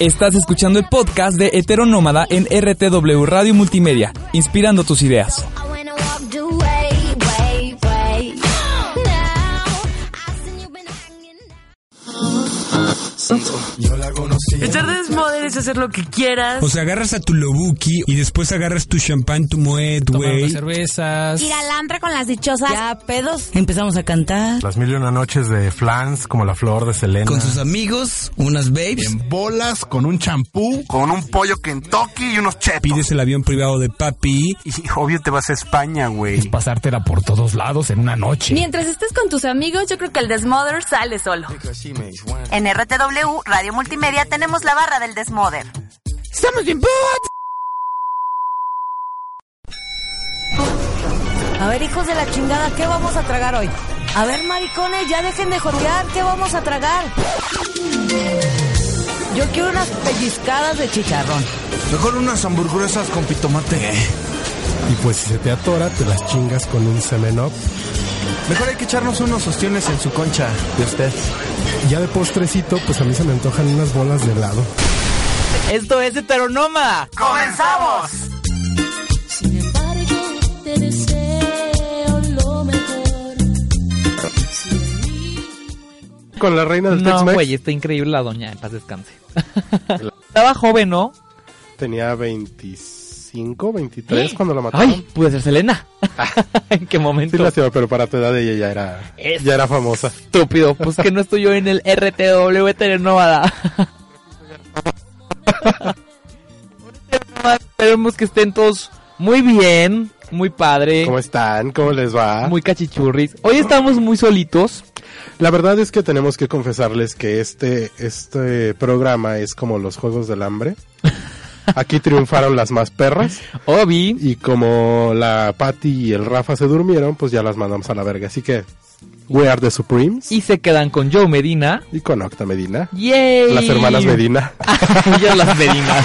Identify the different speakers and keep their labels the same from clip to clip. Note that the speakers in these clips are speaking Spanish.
Speaker 1: Estás escuchando el podcast de Heteronómada en RTW Radio Multimedia, inspirando tus ideas.
Speaker 2: Echar desmoder es hacer lo que quieras.
Speaker 3: O sea, agarras a tu lobuki y después agarras tu champán, tu moet, güey.
Speaker 4: cervezas.
Speaker 5: Ir al antra con las dichosas.
Speaker 2: Ya, pedos. Empezamos a cantar.
Speaker 6: Las mil y una noches de flans como la flor de Selena.
Speaker 3: Con sus amigos, unas babes.
Speaker 7: En bolas, con un champú.
Speaker 6: Con un pollo Kentucky y unos chetos.
Speaker 3: Pides el avión privado de papi.
Speaker 6: Y obvio te vas a España, güey.
Speaker 7: Es pasártela por todos lados en una noche.
Speaker 5: Mientras estés con tus amigos, yo creo que el desmother sale solo.
Speaker 8: En RTW Radio Multimedia tenemos la barra del Desmoder.
Speaker 2: ¡Estamos bien
Speaker 9: A ver, hijos de la chingada, ¿qué vamos a tragar hoy? A ver, maricones, ya dejen de jotear, ¿qué vamos a tragar? Yo quiero unas pellizcadas de chicharrón.
Speaker 7: Mejor unas hamburguesas con pitomate.
Speaker 6: Y pues si se te atora, te las chingas con un semenop.
Speaker 7: Mejor hay que echarnos unos ostiones en su concha de usted.
Speaker 6: Ya de postrecito, pues a mí se me antojan unas bolas de helado.
Speaker 1: Esto es Heteronómada.
Speaker 8: ¡Comenzamos!
Speaker 10: Sin embargo, te deseo lo mejor.
Speaker 6: Con la reina del
Speaker 1: No, güey, está increíble la doña, en paz descanse. Estaba joven, ¿no?
Speaker 6: Tenía 25, 23 cuando la mataron.
Speaker 1: Ay, pude ser Selena. ¿En qué momento?
Speaker 6: Sí, lástima, pero para tu edad ella ya era,
Speaker 1: Es-
Speaker 6: ya era famosa.
Speaker 1: Estúpido, pues que no estoy yo en el RTW Heteronómada. Esperemos que estén todos muy bien, muy padre,
Speaker 6: ¿Cómo están? ¿Cómo les va?
Speaker 1: muy cachichurris. Hoy estamos muy solitos.
Speaker 6: La verdad es que tenemos que confesarles que este, este programa es como los Juegos del Hambre. Aquí triunfaron las más perras
Speaker 1: Obi,
Speaker 6: y como la Patty y el Rafa se durmieron, pues ya las mandamos a la verga. Así que, we are the Supremes.
Speaker 1: y se quedan con Joe Medina.
Speaker 6: Y con Octa Medina.
Speaker 1: ¡Yay!
Speaker 6: Las hermanas Medina.
Speaker 1: Yo las Medina.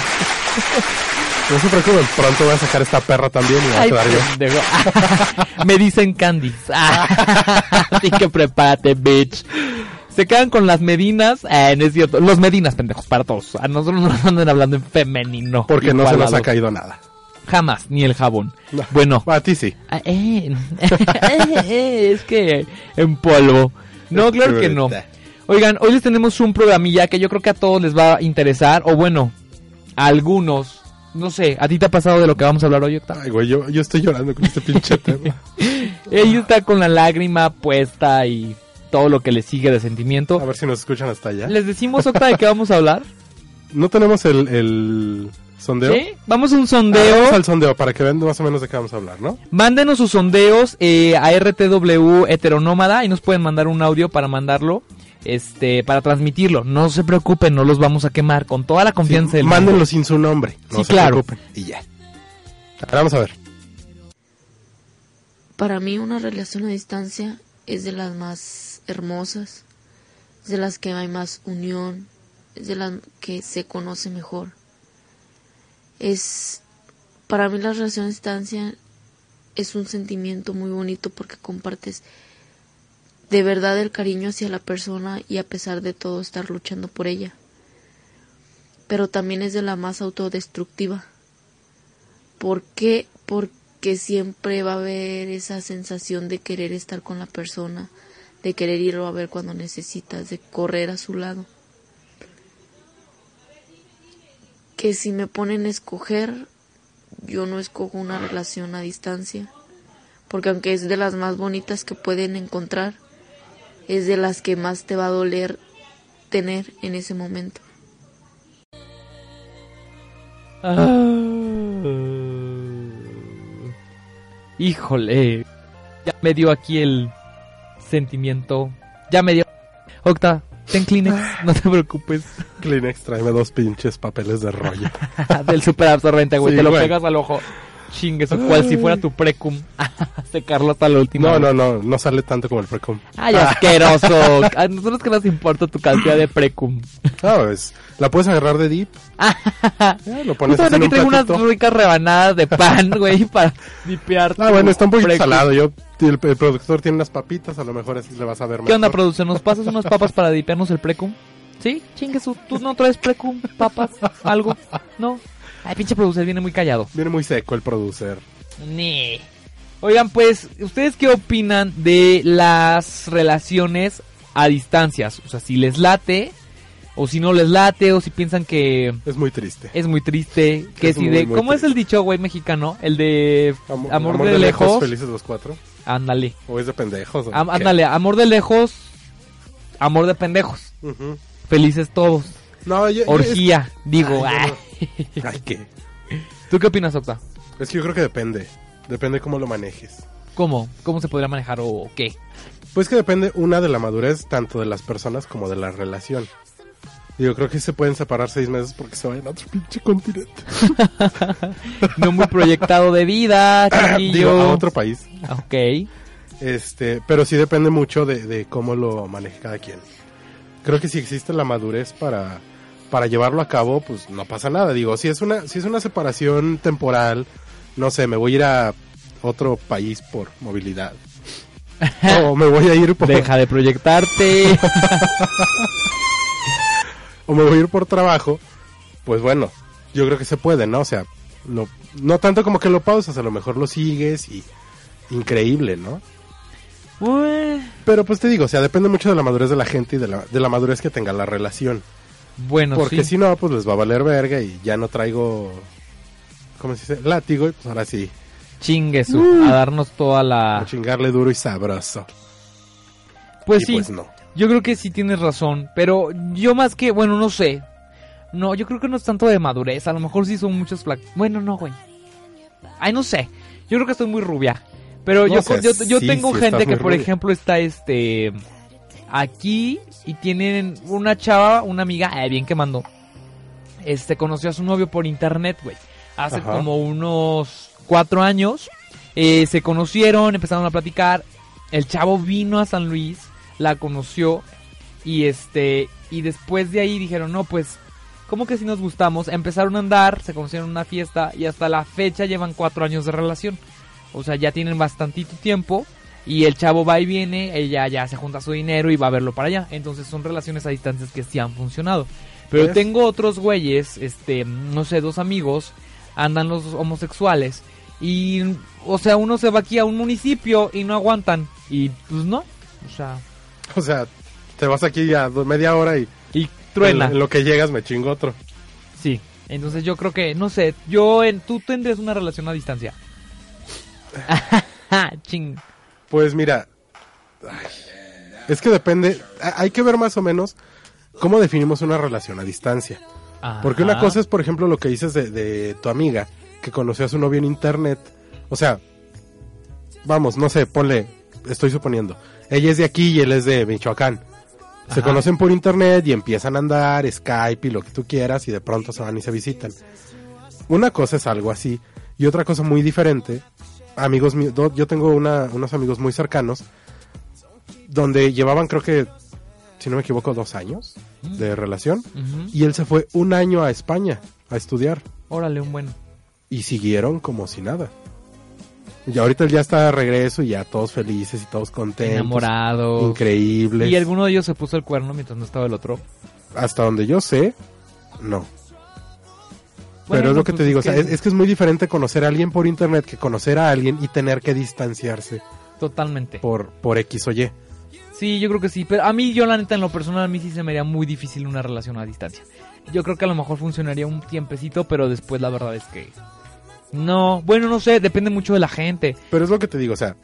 Speaker 6: No se preocupen, pronto voy a sacar esta perra también y me voy a
Speaker 1: Ay,
Speaker 6: quedar yo.
Speaker 1: Me dicen Candice. Así que prepárate, bitch. Se quedan con las Medinas. Eh, no es cierto. Los Medinas, pendejos, para todos. A nosotros nos andan hablando en femenino.
Speaker 6: Porque no se nos ha caído nada.
Speaker 1: Jamás, ni el jabón.
Speaker 6: No.
Speaker 1: Bueno.
Speaker 6: A ti sí.
Speaker 1: Ah, eh, eh, es que en polvo. No, claro que no. Oigan, hoy les tenemos un programilla que yo creo que a todos les va a interesar. O bueno, a algunos. No sé, ¿a ti te ha pasado de lo que vamos a hablar hoy, Octa?
Speaker 6: Ay, güey, yo, yo estoy llorando con este pinche tema.
Speaker 1: Ella está con la lágrima puesta y todo lo que le sigue de sentimiento.
Speaker 6: A ver si nos escuchan hasta allá.
Speaker 1: ¿Les decimos, Octa, de qué vamos a hablar?
Speaker 6: ¿No tenemos el, el sondeo?
Speaker 1: ¿Sí? Vamos a un
Speaker 6: Ah,
Speaker 1: sondeo.
Speaker 6: vamos al sondeo para que vean más o menos de qué vamos a hablar, ¿no?
Speaker 1: Mándenos sus sondeos eh, a RTW Heteronómada y nos pueden mandar un audio para mandarlo, este, para transmitirlo. No se preocupen, no los vamos a quemar con toda la confianza
Speaker 6: Sí,
Speaker 1: del
Speaker 6: mándenlo
Speaker 1: mundo.
Speaker 6: sin su nombre. No
Speaker 1: Sí,
Speaker 6: se
Speaker 1: claro.
Speaker 6: preocupen. Y ya. Ahora vamos a ver.
Speaker 10: Para mí una relación a distancia es de las más hermosas, es de las que hay más unión, es de las que se conoce mejor. Es para mí la relación a distancia es un sentimiento muy bonito porque compartes de verdad el cariño hacia la persona y a pesar de todo estar luchando por ella. Pero también es de la más autodestructiva. ¿Por qué? Porque siempre va a haber esa sensación de querer estar con la persona, de querer irlo a ver cuando necesitas, de correr a su lado. Que si me ponen a escoger, yo no escojo una relación a distancia, porque aunque es de las más bonitas que pueden encontrar, es de las que más te va a doler tener en ese momento.
Speaker 1: Híjole, ya me dio aquí el sentimiento. Ya me dio. Octa, ten Kleenex, no te preocupes.
Speaker 6: Kleenex, tráeme dos pinches papeles de rollo.
Speaker 1: Del super absorbente, güey.
Speaker 6: Sí,
Speaker 1: te lo
Speaker 6: güey.
Speaker 1: pegas al ojo. Chingue, eso cual si fuera tu precum. Secarlo hasta la última.
Speaker 6: No,
Speaker 1: vez.
Speaker 6: no, no, no sale tanto como el precum.
Speaker 1: Ay, asqueroso. A nosotros que nos importa tu cantidad de precum.
Speaker 6: No, es, la puedes agarrar de dip. Ya, lo pones en
Speaker 1: aquí
Speaker 6: un
Speaker 1: traigo unas ricas rebanadas de pan, güey, para dipear.
Speaker 6: Ah, bueno, está un poquito
Speaker 1: precum.
Speaker 6: salado. Yo, el, el productor tiene unas papitas, a lo mejor así le vas a ver
Speaker 1: ¿Qué onda, producción? ¿Nos pasas unas papas para dipearnos el precum? ¿Sí? Chingue. ¿Tú no traes precum, papas, algo? ¿No? Ay, pinche producer, viene muy callado.
Speaker 6: Viene muy seco el producer.
Speaker 1: Ni. Oigan, pues, ¿ustedes qué opinan de las relaciones a distancias? O sea, si les late, o si no les late, o si piensan que
Speaker 6: Es muy triste.
Speaker 1: es muy triste, que
Speaker 6: Es
Speaker 1: si
Speaker 6: muy,
Speaker 1: de...
Speaker 6: muy
Speaker 1: ¿Cómo es el dicho, güey, mexicano? El de
Speaker 6: Am-
Speaker 1: amor, de, lejos.
Speaker 6: felices los cuatro.
Speaker 1: Ándale.
Speaker 6: O es de pendejos.
Speaker 1: Am- ándale, amor de lejos, amor de pendejos. Felices todos.
Speaker 6: No, yo, yo-
Speaker 1: Orgía, digo.
Speaker 6: Ay,
Speaker 1: ay.
Speaker 6: es- Ay, qué.
Speaker 1: ¿Tú qué opinas, Octa?
Speaker 6: Es que yo creo que depende. Depende cómo lo manejes.
Speaker 1: ¿Cómo? ¿Cómo se podría manejar o qué?
Speaker 6: Pues que depende una de la madurez tanto de las personas como de la relación. Digo, creo que se pueden separar seis meses porque se vayan a otro pinche continente.
Speaker 1: No muy proyectado de vida.
Speaker 6: Digo, a otro país.
Speaker 1: Ok.
Speaker 6: Este, pero sí depende mucho de, de cómo lo maneje cada quien. Creo que si existe la madurez para, para llevarlo a cabo, pues no pasa nada. Digo, si es una, si es una separación temporal, no sé, me voy a ir a otro país por movilidad. o me voy a ir por,
Speaker 1: Deja de proyectarte.
Speaker 6: o me voy a ir por trabajo, pues bueno, yo creo que se puede, ¿no? O sea, lo- no tanto como que lo pausas, a lo mejor lo sigues y increíble, ¿no? Pero pues te digo, o sea, depende mucho de la madurez de la gente y de la, de la madurez que tenga la relación.
Speaker 1: Bueno,
Speaker 6: Porque
Speaker 1: sí.
Speaker 6: si no, pues les va a valer verga y ya no traigo, ¿cómo se dice? Látigo y pues ahora sí,
Speaker 1: Chingue su,
Speaker 6: Uh.
Speaker 1: a darnos toda la...
Speaker 6: a chingarle duro y sabroso.
Speaker 1: Pues
Speaker 6: y
Speaker 1: sí,
Speaker 6: pues no.
Speaker 1: yo creo que sí tienes razón, pero yo más que, bueno, no sé. No, yo creo que no es tanto de madurez, a lo mejor sí son muchos flac... Bueno, no, güey. Ay, no sé. Yo creo que estoy muy rubia. Pero
Speaker 6: No
Speaker 1: yo, yo, yo
Speaker 6: sí,
Speaker 1: tengo
Speaker 6: sí
Speaker 1: gente que, por
Speaker 6: rubia.
Speaker 1: ejemplo, está este aquí y tienen una chava, una amiga, eh, bien quemando. Este conoció a su novio por internet, güey. Hace
Speaker 6: Ajá.
Speaker 1: como unos cuatro años. Eh, se conocieron, empezaron a platicar. El chavo vino a San Luis, la conoció y este y después de ahí dijeron no pues como que si nos gustamos empezaron a andar se conocieron en una fiesta y hasta la fecha llevan cuatro años de relación o sea ya tienen bastantito tiempo y el chavo va y viene ella ya se junta su dinero y va a verlo para allá entonces son relaciones a distancias que sí han funcionado pero
Speaker 6: ¿Ves?
Speaker 1: tengo otros güeyes este no sé dos amigos andan los homosexuales y o sea uno se va aquí a un municipio y no aguantan y pues no o sea
Speaker 6: O sea, te vas aquí a do- media hora y
Speaker 1: y truena
Speaker 6: en, en lo que llegas me chingo otro.
Speaker 1: Sí, entonces yo creo que, no sé, yo, en, tú tendrías una relación a distancia. Ching.
Speaker 6: Pues mira, ay, es que depende, hay que ver más o menos cómo definimos una relación a distancia. Porque una cosa es, por ejemplo, lo que dices de, de tu amiga, que conoció a su novio en internet. O sea, vamos, no sé, ponle, estoy suponiendo. Ella es de aquí y él es de Michoacán. Se
Speaker 1: Ajá.
Speaker 6: conocen por internet y empiezan a andar, Skype y lo que tú quieras, y de pronto se van y se visitan. Una cosa es algo así, y otra cosa muy diferente. Amigos míos, yo tengo una- unos amigos muy cercanos, donde llevaban, creo que, si no me equivoco, dos años de relación. Y él se fue un año a España a estudiar.
Speaker 1: Órale, un buen.
Speaker 6: Y siguieron como si nada. Y ahorita él ya está de regreso y ya todos felices y todos contentos.
Speaker 1: Enamorados.
Speaker 6: Increíbles.
Speaker 1: Y alguno de ellos se puso el cuerno mientras no estaba el otro.
Speaker 6: Hasta donde yo sé, no.
Speaker 1: Bueno,
Speaker 6: Pero es lo que
Speaker 1: pues
Speaker 6: te digo,
Speaker 1: es
Speaker 6: o sea,
Speaker 1: que-
Speaker 6: es, es que es muy diferente conocer a alguien por internet que conocer a alguien y tener que distanciarse
Speaker 1: Totalmente.
Speaker 6: por, por X o Y.
Speaker 1: Sí, yo creo que sí. Pero a mí, yo la neta, en lo personal, a mí sí se me haría muy difícil una relación a distancia. Yo creo que a lo mejor funcionaría un tiempecito, pero después la verdad es que... No, bueno, no sé, depende mucho de la gente.
Speaker 6: Pero es lo que te digo, o sea,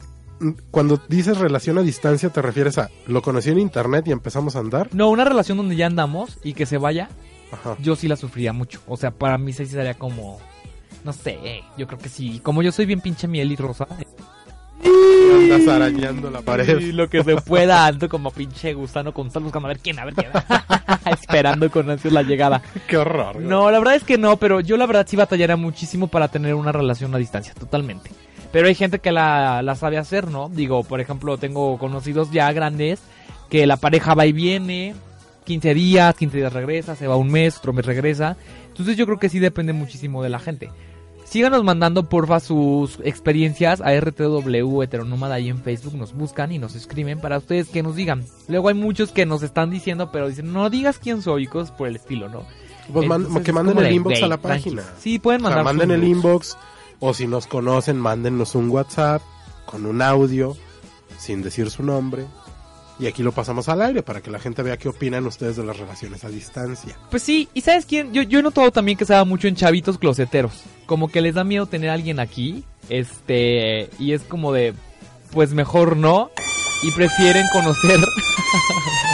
Speaker 6: cuando dices relación a distancia te refieres a lo conocí en internet y empezamos a andar.
Speaker 1: No, una relación donde ya andamos y que se vaya,
Speaker 6: Ajá.
Speaker 1: yo sí la sufriría mucho. O sea, para mí sí sería como... No sé, yo creo que sí. Como yo soy bien pinche miel y rosa.
Speaker 6: Andas arañando la pared.
Speaker 1: Y lo que se pueda, ando como pinche gusano con tal buscando a ver quién, a ver quién. Esperando con ansias la llegada.
Speaker 6: Qué horror. güey.
Speaker 1: No, la verdad es que no, pero yo la verdad sí batallaría muchísimo para tener una relación a distancia, totalmente. Pero hay gente que la, la sabe hacer, ¿no? Digo, por ejemplo, tengo conocidos ya grandes que la pareja va y viene, 15 días, 15 días regresa, se va un mes, otro mes regresa. Entonces yo creo que sí depende muchísimo de la gente. Síganos mandando porfa sus experiencias a RTW Heteronómada ahí en Facebook, nos buscan y nos escriben para ustedes que nos digan. Luego hay muchos que nos están diciendo, pero dicen, no digas quién soy cosas por el estilo, ¿no?
Speaker 6: Pues
Speaker 1: Entonces,
Speaker 6: que manden el inbox a
Speaker 1: "Güey,
Speaker 6: la
Speaker 1: tranqui".
Speaker 6: página.
Speaker 1: Sí, pueden
Speaker 6: O sea,
Speaker 1: mandar
Speaker 6: manden
Speaker 1: su
Speaker 6: el inbox o si nos conocen, mándennos un WhatsApp con un audio sin decir su nombre. Y aquí lo pasamos al aire para que la gente vea qué opinan ustedes de las relaciones a distancia.
Speaker 1: Pues sí, y ¿sabes quién? Yo, yo he notado también que se da mucho en chavitos closeteros. Como que les da miedo tener a alguien aquí. Este, y es como de, pues mejor no. Y prefieren conocer.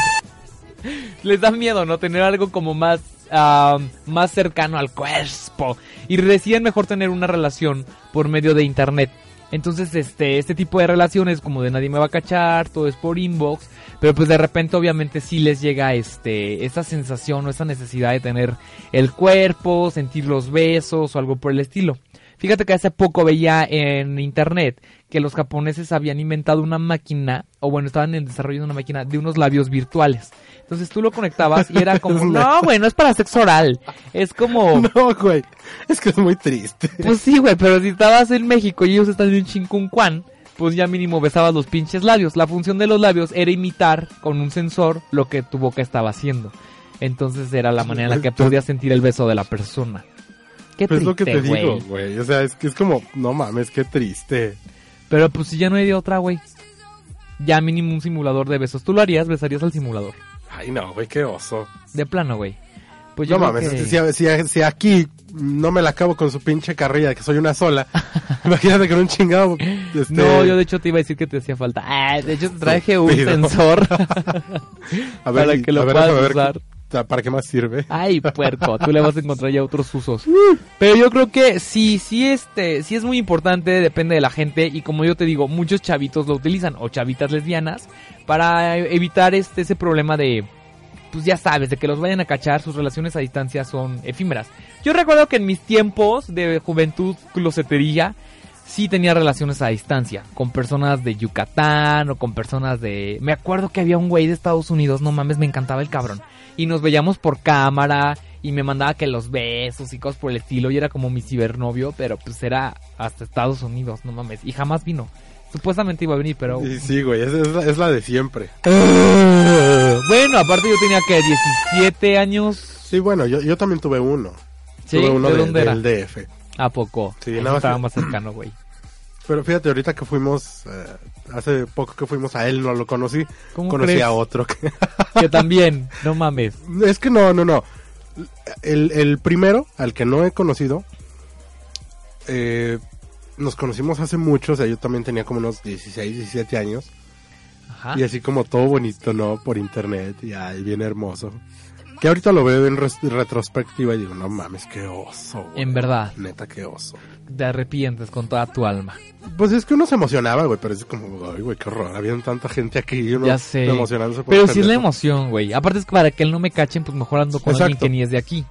Speaker 1: les da miedo, ¿no? Tener algo como más, ah, más cercano al cuerpo. Y deciden mejor tener una relación por medio de internet. Entonces, este, este tipo de relaciones como de nadie me va a cachar, todo es por inbox, pero pues de repente obviamente sí les llega este, esa sensación o esa necesidad de tener el cuerpo, sentir los besos o algo por el estilo. Fíjate que hace poco veía en internet que los japoneses habían inventado una máquina, o bueno, estaban en desarrollo de una máquina de unos labios virtuales. Entonces tú lo conectabas y era como, no, güey, no es para sexo oral. Es como,
Speaker 6: No, güey. Es que es muy triste.
Speaker 1: pues sí, güey, pero si estabas en México y ellos están en Chincuncuán, pues ya mínimo besabas los pinches labios. La función de los labios era imitar con un sensor lo que tu boca estaba haciendo. Entonces era la manera en la que podías sentir el beso de la persona. Qué
Speaker 6: Pues es lo que te digo,
Speaker 1: güey.
Speaker 6: O sea, es que es como, no mames, qué triste.
Speaker 1: Pero pues si ya no hay de otra, güey. Ya mínimo un simulador de besos. ¿Tú lo harías? ¿Besarías al simulador?
Speaker 6: Ay, no, güey, qué oso.
Speaker 1: De plano, güey. Pues yo
Speaker 6: no mames,
Speaker 1: que-
Speaker 6: si, si- si aquí no me la acabo con su pinche carrilla de que soy una sola, imagínate con un chingado. Este,
Speaker 1: No, yo de hecho te iba a decir que te hacía falta. Ah, de hecho te traje un sensor.
Speaker 6: a ver,
Speaker 1: para que lo
Speaker 6: a ver,
Speaker 1: puedas
Speaker 6: a ver,
Speaker 1: usar.
Speaker 6: ¿Para qué más sirve?
Speaker 1: Ay, puerco, tú le vas a encontrar ya otros usos. Pero yo creo que sí, sí, este, sí es muy importante, depende de la gente. Y como yo te digo, muchos chavitos lo utilizan, o chavitas lesbianas, para evitar este, ese problema de, pues ya sabes, de que los vayan a cachar, sus relaciones a distancia son efímeras. Yo recuerdo que en mis tiempos de juventud closetería, sí tenía relaciones a distancia, con personas de Yucatán o con personas de... Me acuerdo que había un güey de Estados Unidos, no mames, me encantaba el cabrón. Y nos veíamos por cámara y me mandaba que los besos y cosas por el estilo y era como mi cibernovio, pero pues era hasta Estados Unidos, no mames. Y jamás vino. Supuestamente iba a venir, pero...
Speaker 6: Y sí, güey, es, es la, es la de siempre.
Speaker 1: Bueno, aparte yo tenía que 17 años.
Speaker 6: Sí, bueno, yo, yo también tuve uno.
Speaker 1: ¿Sí?
Speaker 6: Tuve uno
Speaker 1: ¿De
Speaker 6: de-
Speaker 1: dónde era?
Speaker 6: del DF.
Speaker 1: ¿A poco?
Speaker 6: Sí, nada más
Speaker 1: estaba más cercano, güey.
Speaker 6: Pero fíjate, ahorita que fuimos, eh, hace poco que fuimos a él, no lo conocí.
Speaker 1: ¿Cómo
Speaker 6: conocí
Speaker 1: crees?
Speaker 6: a otro. Que...
Speaker 1: Que también, no mames.
Speaker 6: es que no, no, no. El, el primero, al que no he conocido, eh, nos conocimos hace mucho, o sea, yo también tenía como unos 16, 17 años.
Speaker 1: Ajá.
Speaker 6: Y así como todo bonito, ¿no? Por internet, y ay, bien hermoso. Que ahorita lo veo en retrospectiva y digo, no mames, qué oso. güey.
Speaker 1: En verdad.
Speaker 6: Neta, qué oso.
Speaker 1: Te arrepientes con toda tu alma.
Speaker 6: Pues es que uno se emocionaba, güey, pero es como, ay, güey, qué horror. Habían tanta gente aquí y uno
Speaker 1: Ya sé.
Speaker 6: emocionándose por
Speaker 1: Pero sí es la emoción, güey. Aparte es que para que él no me cachen, pues mejor ando con alguien que ni es de aquí.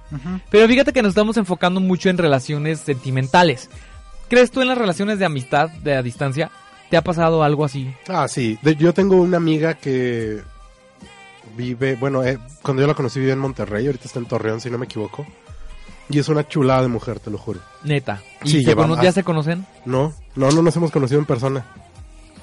Speaker 1: Pero fíjate que nos estamos enfocando mucho en relaciones sentimentales. ¿Crees tú en las relaciones de amistad de a distancia? ¿Te ha pasado algo así?
Speaker 6: Ah, sí. De- yo tengo una amiga que vive, bueno, eh, cuando yo la conocí vivía en Monterrey, ahorita está en Torreón, si no me equivoco. Y es una chulada de mujer, te lo juro.
Speaker 1: Neta. ¿Y
Speaker 6: Sí, lleva
Speaker 1: ya se conocen?
Speaker 6: No, no, no nos hemos conocido en persona.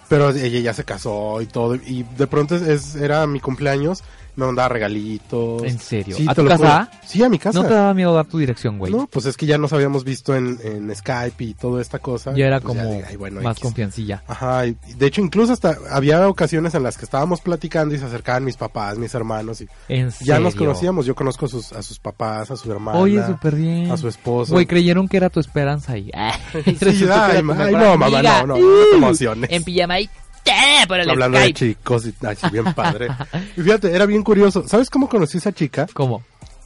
Speaker 6: Pero ella ya se casó y todo. Y de pronto es- era mi cumpleaños, me mandaba regalitos.
Speaker 1: ¿En serio?
Speaker 6: Sí,
Speaker 1: ¿A tu
Speaker 6: lo
Speaker 1: casa?
Speaker 6: juro. Sí, a mi casa.
Speaker 1: ¿No te daba miedo dar tu dirección, güey?
Speaker 6: No, pues es que ya nos habíamos visto en, en Skype y toda esta cosa.
Speaker 1: ya era
Speaker 6: Pues
Speaker 1: como
Speaker 6: dije, "Ay, bueno,
Speaker 1: más
Speaker 6: X".
Speaker 1: confiancilla.
Speaker 6: Ajá, y de hecho incluso hasta había ocasiones en las que estábamos platicando y se acercaban mis papás, mis hermanos y
Speaker 1: ¿En
Speaker 6: ya nos
Speaker 1: serio?
Speaker 6: conocíamos. Yo conozco a sus, a sus papás, a su hermana,
Speaker 1: Oye, súper bien.
Speaker 6: a su esposo.
Speaker 1: Güey, creyeron que era tu esperanza ahí.
Speaker 6: Sí,
Speaker 1: Resultó que
Speaker 6: ay, ay, no, mamá,
Speaker 1: amiga.
Speaker 6: no, no, no te emociones.
Speaker 1: En pijama ahí. ¡Eh! Por el
Speaker 6: Hablando de
Speaker 1: Skype.
Speaker 6: chicos, y, ay, bien padre. y fíjate, era bien curioso. ¿Sabes cómo conocí a esa chica?
Speaker 1: ¿Cómo?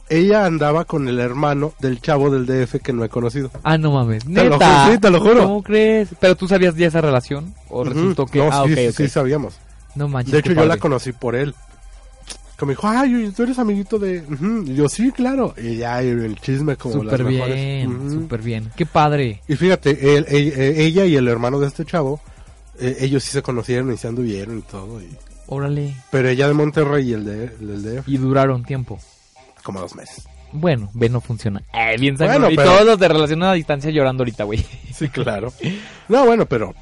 Speaker 6: Ella andaba con el hermano del chavo del DF que no he conocido.
Speaker 1: Ah, no mames.
Speaker 6: Te lo
Speaker 1: Neta.
Speaker 6: ju- sí, te lo juro.
Speaker 1: ¿Cómo crees? ¿Pero tú sabías ya esa relación? ¿O resultó
Speaker 6: Ujú.
Speaker 1: que.?
Speaker 6: No,
Speaker 1: ah,
Speaker 6: sí,
Speaker 1: ok,
Speaker 6: sí,
Speaker 1: ok.
Speaker 6: sí sabíamos.
Speaker 1: No manches.
Speaker 6: De hecho, yo la conocí por él. Que me dijo, ay, tú eres amiguito de... Ujú. Y yo, sí, claro. Y ya, el chisme como las mejores.
Speaker 1: bien,
Speaker 6: Ujú.
Speaker 1: súper bien. Qué padre.
Speaker 6: Y fíjate, él- él- eh, ella y el hermano de este chavo, eh, ellos sí se conocieron y se anduvieron y todo. y-
Speaker 1: Órale.
Speaker 6: Pero ella de Monterrey y el de, el DF,
Speaker 1: Y duraron tiempo.
Speaker 6: como dos meses.
Speaker 1: Bueno, ve, no funciona. Eh, bien
Speaker 6: Bueno.
Speaker 1: Y todos los de relación a distancia llorando ahorita, güey.
Speaker 6: Sí, claro. No, bueno, pero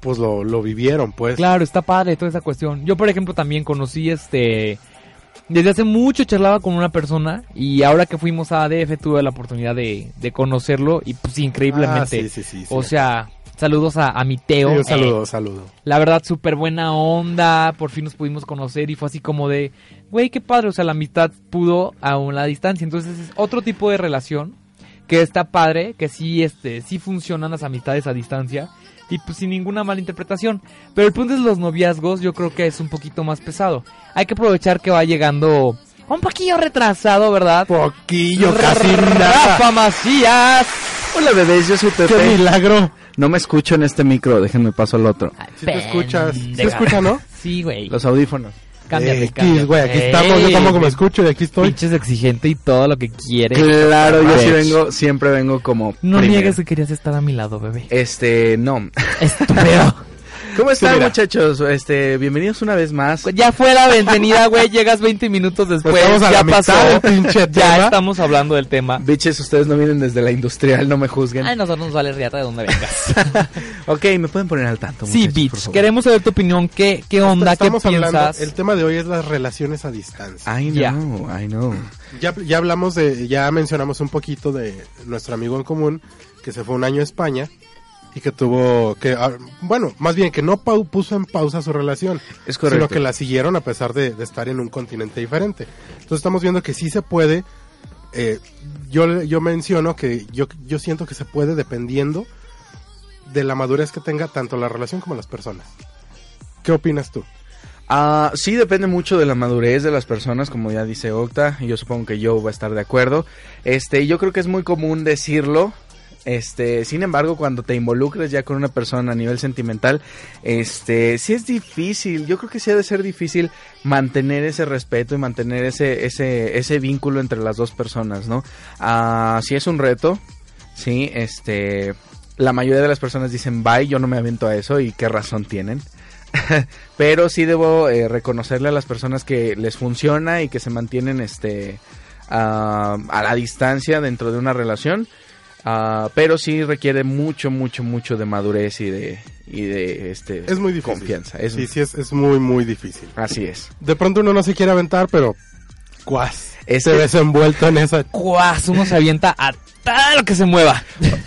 Speaker 6: pues lo, lo vivieron, pues.
Speaker 1: Claro, está padre toda esa cuestión. Yo, por ejemplo, también conocí este... Desde hace mucho charlaba con una persona y ahora que fuimos a ADF tuve la oportunidad de, de conocerlo y pues increíblemente.
Speaker 6: Ah, sí, sí, sí.
Speaker 1: O sea, saludos a, a mi Teo.
Speaker 6: Sí,
Speaker 1: Eh,
Speaker 6: saludo, saludo.
Speaker 1: la verdad, súper buena onda. Por fin nos pudimos conocer y fue así como de, güey, qué padre. O sea, la amistad pudo a la distancia. Entonces es otro tipo de relación que está padre, que sí, este, sí funcionan las amistades a distancia y pues sin ninguna mala interpretación. Pero el punto es los noviazgos, yo creo que es un poquito más pesado. Hay que aprovechar que va llegando un poquillo retrasado, ¿verdad?
Speaker 6: Poquillo, casi
Speaker 1: Rafa
Speaker 6: nada.
Speaker 1: Macías.
Speaker 4: Hola bebés, yo soy Pepe.
Speaker 6: ¡Qué milagro!
Speaker 4: No me escucho en este micro, déjenme paso al otro.
Speaker 6: Si te escuchas. ¿Se
Speaker 1: Pendeja.
Speaker 6: escucha, no?
Speaker 1: Sí, güey.
Speaker 4: Los audífonos.
Speaker 1: Cámbiate,
Speaker 6: X,
Speaker 1: cámbiate.
Speaker 6: güey, aquí estamos. Yo tampoco me escucho y aquí estoy.
Speaker 1: Pinches exigente y todo lo que quiere.
Speaker 4: Claro, yo sí vengo, siempre vengo como
Speaker 1: No
Speaker 4: primero.
Speaker 1: niegues que querías estar a mi lado, bebé.
Speaker 4: Este, no.
Speaker 1: Estúpido.
Speaker 4: ¿Cómo están
Speaker 6: mira.
Speaker 4: muchachos? Este, bienvenidos una vez más.
Speaker 1: ya fue la bienvenida, güey. Llegas 20 minutos después.
Speaker 6: Pues estamos a
Speaker 1: ya
Speaker 6: la mitad
Speaker 1: pasó.
Speaker 6: del pinche
Speaker 1: ya estamos hablando del tema.
Speaker 4: Bitches, ustedes no vienen desde la industrial, no me juzguen.
Speaker 1: Ay, nosotros nos vale riata de dónde vengas.
Speaker 4: ok, me pueden poner al tanto.
Speaker 1: sí, bitch. Queremos saber tu opinión. ¿Qué, qué onda? ¿Qué
Speaker 6: Estamos hablando,
Speaker 1: piensas?
Speaker 6: el tema de hoy es las relaciones a distancia.
Speaker 4: I know, I know.
Speaker 6: Ya, ya hablamos de, ya mencionamos un poquito de nuestro amigo en común que se fue un año a España y que tuvo que, ah, bueno, más bien que no puso en pausa su relación,
Speaker 4: Es correcto.
Speaker 6: sino que la siguieron a pesar de, de estar en un continente diferente. Entonces estamos viendo que sí se puede. eh, yo, yo menciono que yo, yo siento que se puede dependiendo de la madurez que tenga tanto la relación como las personas. ¿Qué opinas tú?
Speaker 4: Ah, sí, depende mucho de la madurez de las personas, como ya dice Octa, y yo supongo que yo va a estar de acuerdo. Este, yo creo que es muy común decirlo. Este, sin embargo, cuando te involucres ya con una persona a nivel sentimental, este, sí es difícil. Yo creo que sí ha de ser difícil mantener ese respeto y mantener ese, ese, ese vínculo entre las dos personas, ¿no? Ah, sí es un reto, sí, este, la mayoría de las personas dicen bye, yo no me avento a eso y qué razón tienen. Pero sí debo eh, reconocerle a las personas que les funciona y que se mantienen este ah, a la distancia dentro de una relación. Ah, pero sí requiere mucho, mucho, mucho de madurez y de, y de este,
Speaker 6: Es muy difícil.
Speaker 4: confianza. Es,
Speaker 6: Sí, sí, es, es muy, muy difícil.
Speaker 4: Así es.
Speaker 6: De pronto uno no se quiere aventar, pero cuas.
Speaker 4: Este-
Speaker 6: Se ves envuelto en esa.
Speaker 1: Cuas, uno se avienta a todo lo que se mueva.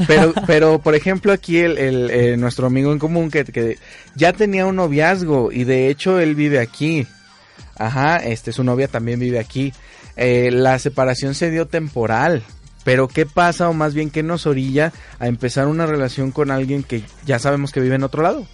Speaker 4: Pero, pero por ejemplo, aquí el, el, eh, nuestro amigo en común que, que ya tenía un noviazgo y de hecho él vive aquí. Ajá, este, su novia también vive aquí. Eh, la separación se dio temporal. Pero ¿qué pasa o más bien qué nos orilla a empezar una relación con alguien que ya sabemos que vive en otro lado?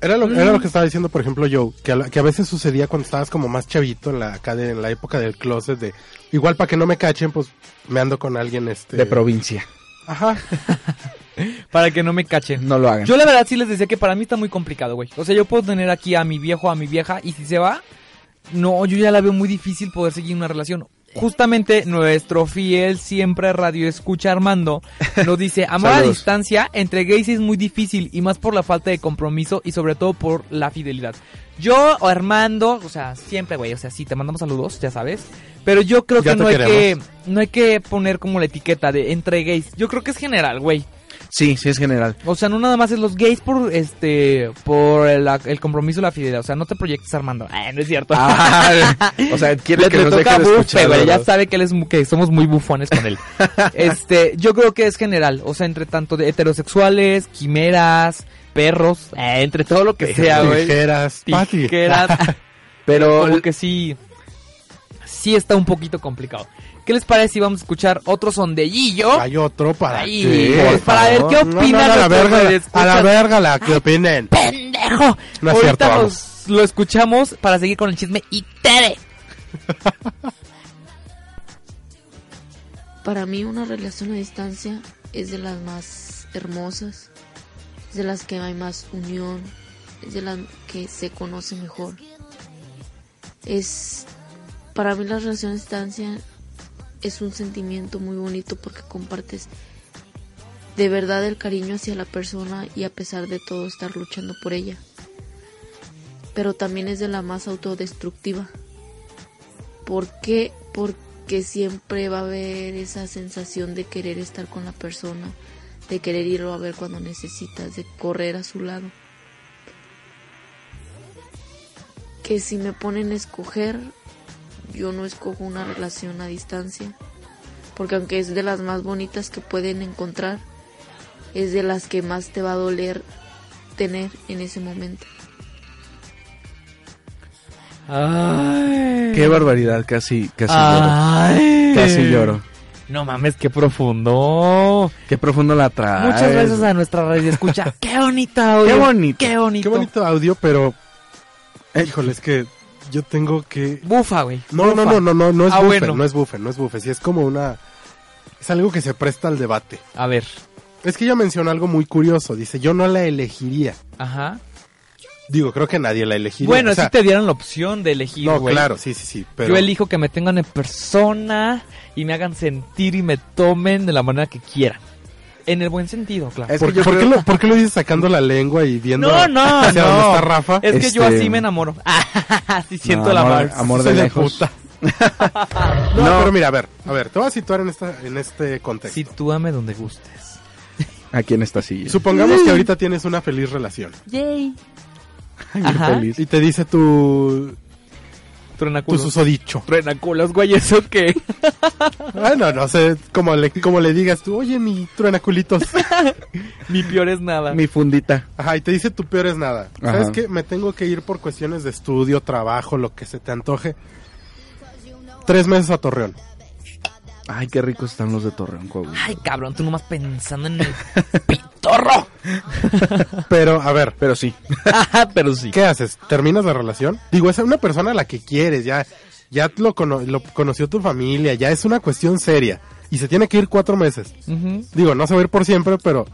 Speaker 6: Era lo, era lo que estaba diciendo, por ejemplo, yo, que a, la- que a veces sucedía cuando estabas como más chavito en la, acá de- en la época del closet de, igual para que no me cachen, pues me ando con alguien este.
Speaker 4: De provincia.
Speaker 6: Ajá.
Speaker 1: Para que no me cachen.
Speaker 4: No lo hagan.
Speaker 1: Yo la verdad sí les decía que para mí está muy complicado, güey. O sea, yo puedo tener aquí a mi viejo, a mi vieja, y si se va, no, yo ya la veo muy difícil poder seguir una relación. Justamente nuestro fiel siempre radio escucha Armando nos dice, amor a distancia entre gays es muy difícil y más por la falta de compromiso y sobre todo por la fidelidad. Yo o Armando, o sea, siempre, güey, o sea, sí, te mandamos saludos, ya sabes, pero yo creo
Speaker 6: Ya
Speaker 1: que no hay que no hay que poner como la etiqueta de entre gays. Yo creo que es general, güey.
Speaker 4: Sí, sí es general.
Speaker 1: O sea, no nada más es los gays por este por el, el compromiso y la fidelidad. O sea, no te proyectes Armando. Ay, no es cierto.
Speaker 4: Ah, o sea, quiere
Speaker 1: le,
Speaker 4: que
Speaker 1: le
Speaker 4: nos
Speaker 1: toca
Speaker 4: deje de.
Speaker 1: Ya sabe que él es mu- que somos muy bufones con él. este, yo creo que es general. O sea, entre tanto de heterosexuales, quimeras, perros, eh, entre todo lo que sea, güey.
Speaker 6: Tijeras.
Speaker 1: Tijeras.
Speaker 4: Pero
Speaker 1: como que sí. Sí está un poquito complicado. ¿Qué les parece si vamos a escuchar otro sondellillo?
Speaker 6: Hay otro para
Speaker 1: Ahí,
Speaker 6: qué?
Speaker 1: para ver qué
Speaker 6: No, no,
Speaker 1: opinan
Speaker 6: no, a la verga, a la verga la que opinen.
Speaker 1: ¡Pendejo!
Speaker 6: No es
Speaker 1: Ahorita
Speaker 6: cierto,
Speaker 1: lo escuchamos para seguir con el chisme y tere.
Speaker 10: Para mí una relación a distancia es de las más hermosas, es de las que hay más unión, es de las que se conoce mejor. Es para mí la relación a distancia es un sentimiento muy bonito porque compartes de verdad el cariño hacia la persona y a pesar de todo estar luchando por ella. Pero también es de la más autodestructiva. ¿Por qué? Porque que siempre va a haber esa sensación de querer estar con la persona, de querer irlo a ver cuando necesitas, de correr a su lado. Que si me ponen a escoger, yo no escojo una relación a distancia, porque aunque es de las más bonitas que pueden encontrar, es de las que más te va a doler tener en ese momento.
Speaker 1: Ay.
Speaker 4: Qué barbaridad, casi, casi
Speaker 1: Ay.
Speaker 4: lloro. Casi lloro.
Speaker 1: No mames, qué profundo.
Speaker 4: Qué profundo la traes.
Speaker 1: Muchas gracias a nuestra radio escucha. Qué bonita audio.
Speaker 4: Qué bonito.
Speaker 1: Qué bonito.
Speaker 6: Qué bonito audio, pero. Híjole, es que yo tengo que.
Speaker 1: Bufa, güey.
Speaker 6: No, no, no, no, no, no es
Speaker 1: Ah,
Speaker 6: bufe,
Speaker 1: bueno.
Speaker 6: no es bufe, no es bufe. Sí, es como una. Es algo que se presta al debate.
Speaker 1: A ver.
Speaker 6: Es que ella menciona algo muy curioso. Dice, yo no la elegiría.
Speaker 1: Ajá.
Speaker 6: Digo, creo que nadie la elegiría.
Speaker 1: Bueno,
Speaker 6: o sea,
Speaker 1: si te dieran la opción de elegir,
Speaker 6: No, claro, sí, sí, sí. Pero...
Speaker 1: Yo elijo que me tengan en persona y me hagan sentir y me tomen de la manera que quieran. En el buen sentido, claro.
Speaker 4: Es
Speaker 6: ¿Por,
Speaker 4: que yo
Speaker 6: por qué lo, por qué lo dices sacando la lengua y viendo
Speaker 1: No, no,
Speaker 6: hacia
Speaker 1: no.
Speaker 6: dónde está Rafa?
Speaker 1: Es que yo
Speaker 4: Este-
Speaker 1: así me enamoro. Así siento
Speaker 4: No,
Speaker 1: la
Speaker 4: amor, amor de
Speaker 6: de
Speaker 4: lejos.
Speaker 6: puta. no,
Speaker 4: No.
Speaker 6: pero mira, a ver, a ver, te voy a situar en, esta, en este contexto.
Speaker 1: Sitúame donde gustes.
Speaker 4: Aquí en esta silla.
Speaker 6: Supongamos que ahorita tienes una feliz relación.
Speaker 1: Yay.
Speaker 4: Ay, feliz.
Speaker 6: Y te dice tu, tu
Speaker 1: Truenaculos.
Speaker 6: susodicho.
Speaker 1: Truenaculos, güey, ¿eso qué?
Speaker 6: Bueno, no sé cómo le, cómo le digas tú, oye, mi truenaculitos.
Speaker 1: Mi peor es nada.
Speaker 4: Mi fundita.
Speaker 6: Ajá, y te dice tu peor es nada. ¿Sabes qué? Me tengo que ir por cuestiones de estudio, trabajo, lo que se te antoje. Tres meses a Torreón.
Speaker 4: Ay, qué ricos están los de Torreón, Coahuila.
Speaker 1: Ay, cabrón, tú nomás pensando en el pitorro.
Speaker 6: Pero, a ver,
Speaker 4: Pero sí.
Speaker 1: Pero sí.
Speaker 6: ¿qué haces? ¿Terminas la relación? Digo, es una persona a la que quieres, ya, ya lo, cono- lo conoció tu familia, ya es una cuestión seria. Y se tiene que ir cuatro meses. Digo, no se va a ir por siempre, pero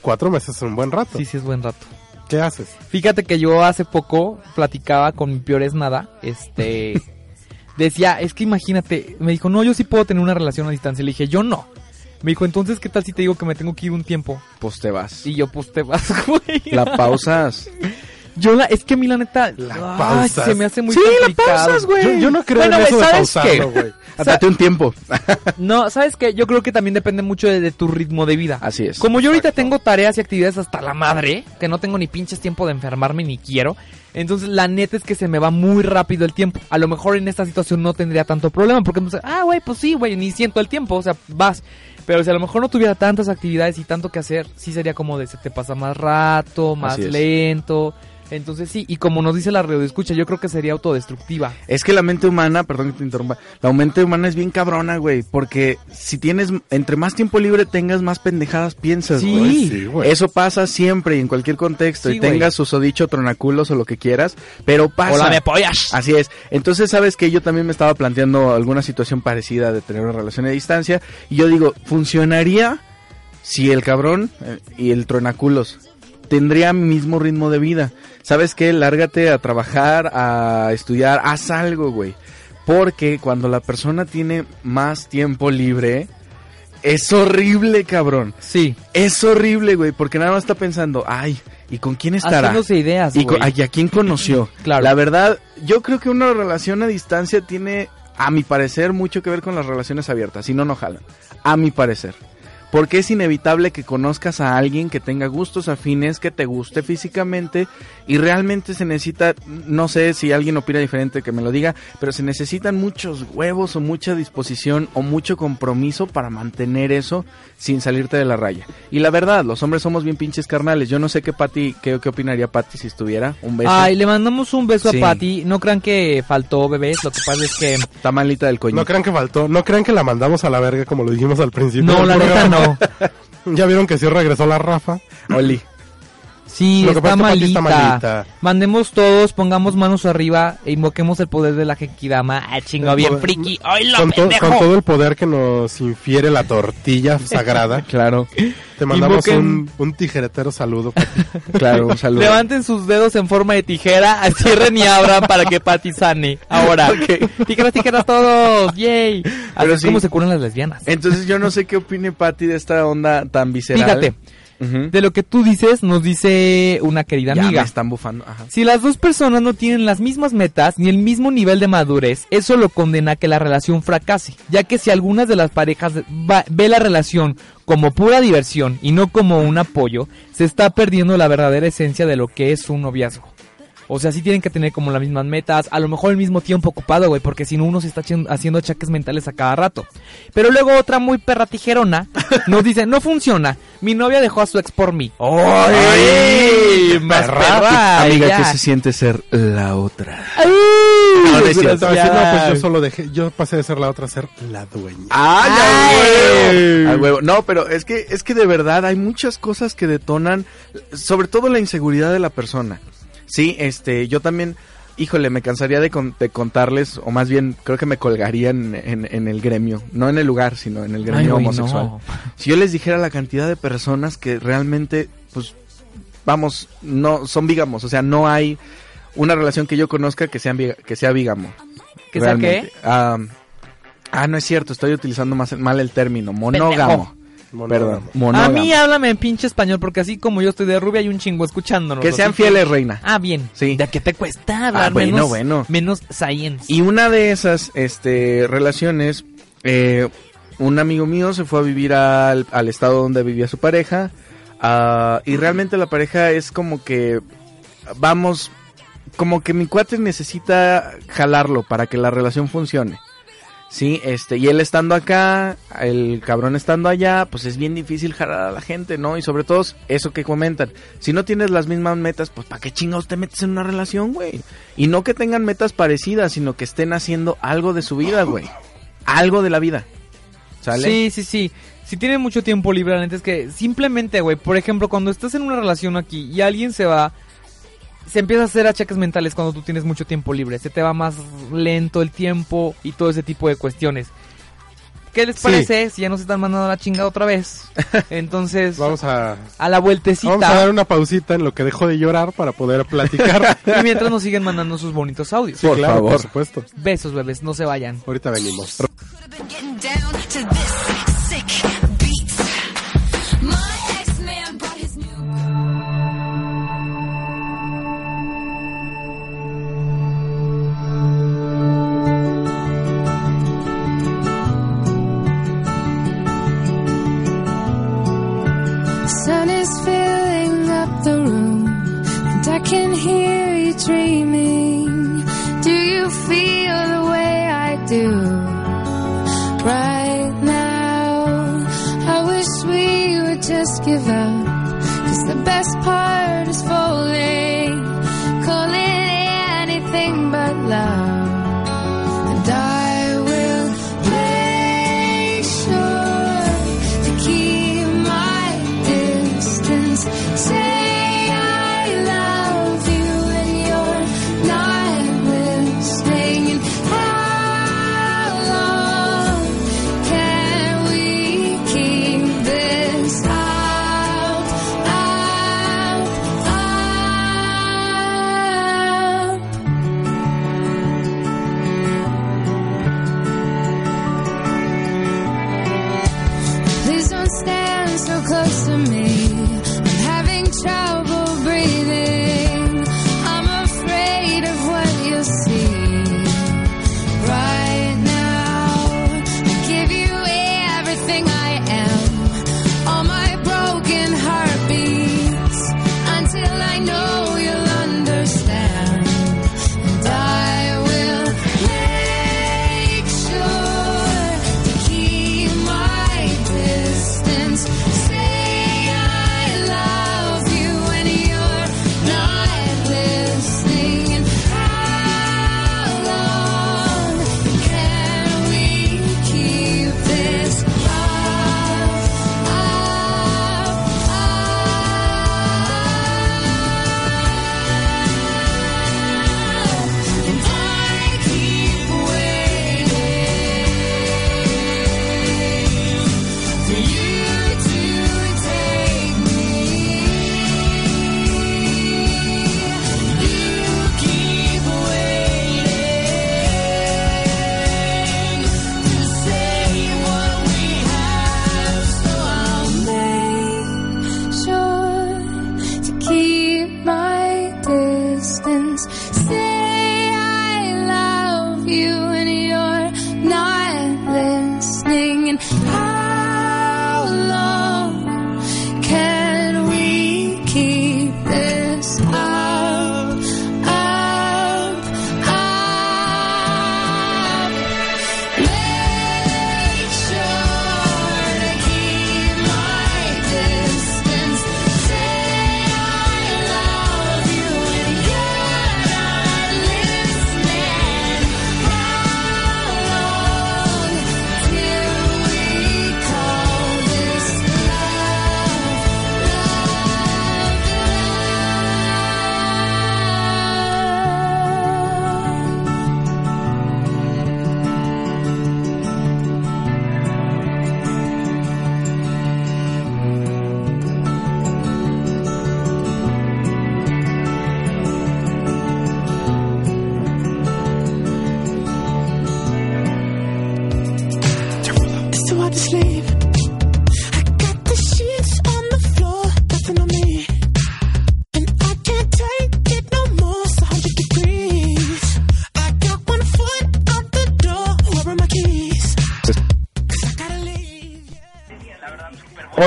Speaker 6: cuatro meses es un buen rato.
Speaker 1: Sí, sí, es buen rato.
Speaker 6: ¿Qué haces?
Speaker 1: Fíjate que yo hace poco platicaba con mi peor es nada. Este. Decía, es que imagínate. Me dijo, no, yo sí puedo tener una relación a distancia. Le dije, yo no. Me dijo, entonces, ¿qué tal si te digo que me tengo que ir un tiempo?
Speaker 4: Pues te vas.
Speaker 1: Y yo, pues te vas, güey.
Speaker 4: La pausas.
Speaker 1: Yo la, es que a mí la neta.
Speaker 6: La
Speaker 1: ay,
Speaker 6: pausas.
Speaker 1: se me hace muy
Speaker 4: Sí, la
Speaker 1: complicado.
Speaker 4: pausas, güey.
Speaker 6: Yo, yo no creo
Speaker 1: Bueno,
Speaker 6: en eso
Speaker 1: güey,
Speaker 6: de
Speaker 1: ¿sabes
Speaker 6: pausarlo,
Speaker 1: qué?
Speaker 6: güey.
Speaker 4: Date un tiempo.
Speaker 1: No, ¿sabes qué? Yo creo que también depende mucho de, de tu ritmo de vida.
Speaker 4: Así es.
Speaker 1: Como yo ahorita tengo tareas y actividades hasta la madre, que no tengo ni pinches tiempo de enfermarme ni quiero, entonces la neta es que se me va muy rápido el tiempo. A lo mejor en esta situación no tendría tanto problema, porque entonces, ah, güey, pues sí, güey, ni siento el tiempo, o sea, vas. Pero si a lo mejor no tuviera tantas actividades y tanto que hacer, sí sería como de se te pasa más rato, más
Speaker 4: Así es.
Speaker 1: Entonces sí, y como nos dice la radio escucha, yo creo que sería autodestructiva.
Speaker 4: Es que la mente humana, perdón que te interrumpa, la mente humana es bien cabrona, güey, porque si tienes, entre más tiempo libre tengas, más pendejadas piensas,
Speaker 1: Sí.
Speaker 4: güey.
Speaker 6: Sí, güey.
Speaker 4: Eso pasa siempre y en cualquier contexto,
Speaker 1: Sí,
Speaker 4: y tengas susodicho, tronaculos o lo que quieras, pero pasa.
Speaker 1: Hola, me pollas.
Speaker 4: Así es. Entonces, sabes que yo también me estaba planteando alguna situación parecida de tener una relación a distancia, y yo digo, ¿funcionaría si el cabrón eh, y el tronaculos tendría mismo ritmo de vida? ¿Sabes qué? Lárgate a trabajar, a estudiar, haz algo, güey. Porque cuando la persona tiene más tiempo libre, es horrible, cabrón.
Speaker 1: Sí,
Speaker 4: Es horrible, güey, porque nada más está pensando, ay, ¿y con quién estará?
Speaker 1: haciéndose ideas,
Speaker 4: ¿Y, ay, a quién conoció?
Speaker 1: Claro.
Speaker 4: La verdad, yo creo que una relación a distancia tiene, a mi parecer, mucho que ver con las relaciones abiertas. Si no, no jalan. A mi parecer. Porque es inevitable que conozcas a alguien que tenga gustos afines, que te guste físicamente y realmente se necesita, no sé si alguien opina diferente que me lo diga, pero se necesitan muchos huevos o mucha disposición o mucho compromiso para mantener eso sin salirte de la raya. Y la verdad, los hombres somos bien pinches carnales. Yo no sé qué Pati, qué, qué opinaría Pati si estuviera. Un beso.
Speaker 1: Ay, le mandamos un beso
Speaker 4: Sí.
Speaker 1: a Patty. No crean que faltó bebés, lo que pasa es que...
Speaker 4: Está malita del coño.
Speaker 6: No crean que faltó, no crean que la mandamos a la verga como lo dijimos al principio.
Speaker 1: No, la neta no.
Speaker 6: Ya vieron que sí regresó la Rafa.
Speaker 4: Oli.
Speaker 1: Sí,
Speaker 6: Lo que
Speaker 1: está, malita.
Speaker 6: está malita.
Speaker 1: Mandemos todos, pongamos manos arriba e invoquemos el poder de la Genkidama. Ah, chingo, bien
Speaker 6: Con-
Speaker 1: friki. ¡Ay, lo
Speaker 6: Con, to- con todo el poder que nos infiere la tortilla sagrada,
Speaker 4: Claro,
Speaker 6: te mandamos
Speaker 1: Invoquen-
Speaker 6: un, un tijeretero saludo. Pati.
Speaker 4: claro, un saludo.
Speaker 1: Levanten sus dedos en forma de tijera, cierren y abran para que Patty sane. Ahora, tijeras, tijeras todos, yay. Así
Speaker 4: Pero
Speaker 1: es
Speaker 4: sí.
Speaker 1: como se curan las lesbianas.
Speaker 4: Entonces yo no sé qué opine Pati de esta onda tan visceral.
Speaker 1: Fíjate, De lo que tú dices, nos dice una querida
Speaker 4: Ya
Speaker 1: amiga.
Speaker 4: me están bufando. Ajá.
Speaker 1: Si las dos personas no tienen las mismas metas ni el mismo nivel de madurez, eso lo condena a que la relación fracase, ya que si algunas de las parejas va- ve la relación como pura diversión y no como un apoyo, se está perdiendo la verdadera esencia de lo que es un noviazgo. O sea, sí tienen que tener como las mismas metas, a lo mejor el mismo tiempo ocupado, güey, porque si no uno se está haciendo- achaques mentales a cada rato. Pero luego otra muy perra tijerona nos dice, no funciona, mi novia dejó a su ex por mí. ¡Ay! Más perra,
Speaker 4: Amiga,
Speaker 1: ya.
Speaker 4: ¿qué se siente ser la otra?
Speaker 1: ¡Ay!
Speaker 4: No, no es cierto.
Speaker 11: Estaba diciendo, no, pues yo solo dejé, yo pasé de ser la otra a ser la dueña.
Speaker 4: ¡Ay,
Speaker 1: Ay.
Speaker 4: huevo. No, pero es que, es que de verdad hay muchas cosas que detonan, sobre todo la inseguridad de la persona. Sí, este, yo también, híjole, me cansaría de, con- de contarles, o más bien, creo que me colgaría en, en- en el gremio, no en el lugar, sino en el gremio
Speaker 1: Ay,
Speaker 4: homosexual.
Speaker 1: no.
Speaker 4: Si yo les dijera la cantidad de personas que realmente, pues, vamos, no, son bígamos, o sea, no hay una relación que yo conozca que sea, que sea bígamo.
Speaker 1: ¿Que sea
Speaker 4: realmente. Ah, ah, no es cierto, estoy utilizando más, mal el término, monógamo. Perdón,
Speaker 1: A mí háblame en pinche español porque así como yo estoy de rubia hay un chingo escuchándonos.
Speaker 4: que sean fieles, reina.
Speaker 1: Ah, bien.
Speaker 4: Sí.
Speaker 1: ¿De qué te cuesta hablar
Speaker 4: Ah, bueno,
Speaker 1: menos,
Speaker 4: bueno.
Speaker 1: menos science?
Speaker 4: Y una de esas este, relaciones, eh, un amigo mío se fue a vivir al, al estado donde vivía su pareja. ah, y realmente la pareja es como que, vamos, como que mi cuate necesita jalarlo para que la relación funcione. Sí, este, y él estando acá, el cabrón estando allá, pues es bien difícil jalar a la gente, ¿no? Y sobre todo eso que comentan, si no tienes las mismas metas, pues ¿para qué chingados te metes en una relación, güey? Y no que tengan metas parecidas, sino que estén haciendo algo de su vida, güey. Algo de la vida. ¿Sale?
Speaker 1: Sí, sí, sí. Si tienen mucho tiempo libre, la neta es que simplemente, güey, por ejemplo, cuando estás en una relación aquí y alguien se va, se empieza a hacer achaques mentales cuando tú tienes mucho tiempo libre. Se te va más lento el tiempo y todo ese tipo de cuestiones. ¿Qué les
Speaker 11: Sí.
Speaker 1: parece si ya nos están mandando la chingada otra vez? Entonces,
Speaker 11: Vamos a,
Speaker 1: a la vueltecita.
Speaker 11: vamos a dar una pausita en lo que dejo de llorar para poder platicar.
Speaker 1: Y mientras nos siguen mandando sus bonitos audios.
Speaker 11: Sí, claro, por supuesto.
Speaker 1: Besos, bebés, no se vayan.
Speaker 11: Ahorita venimos.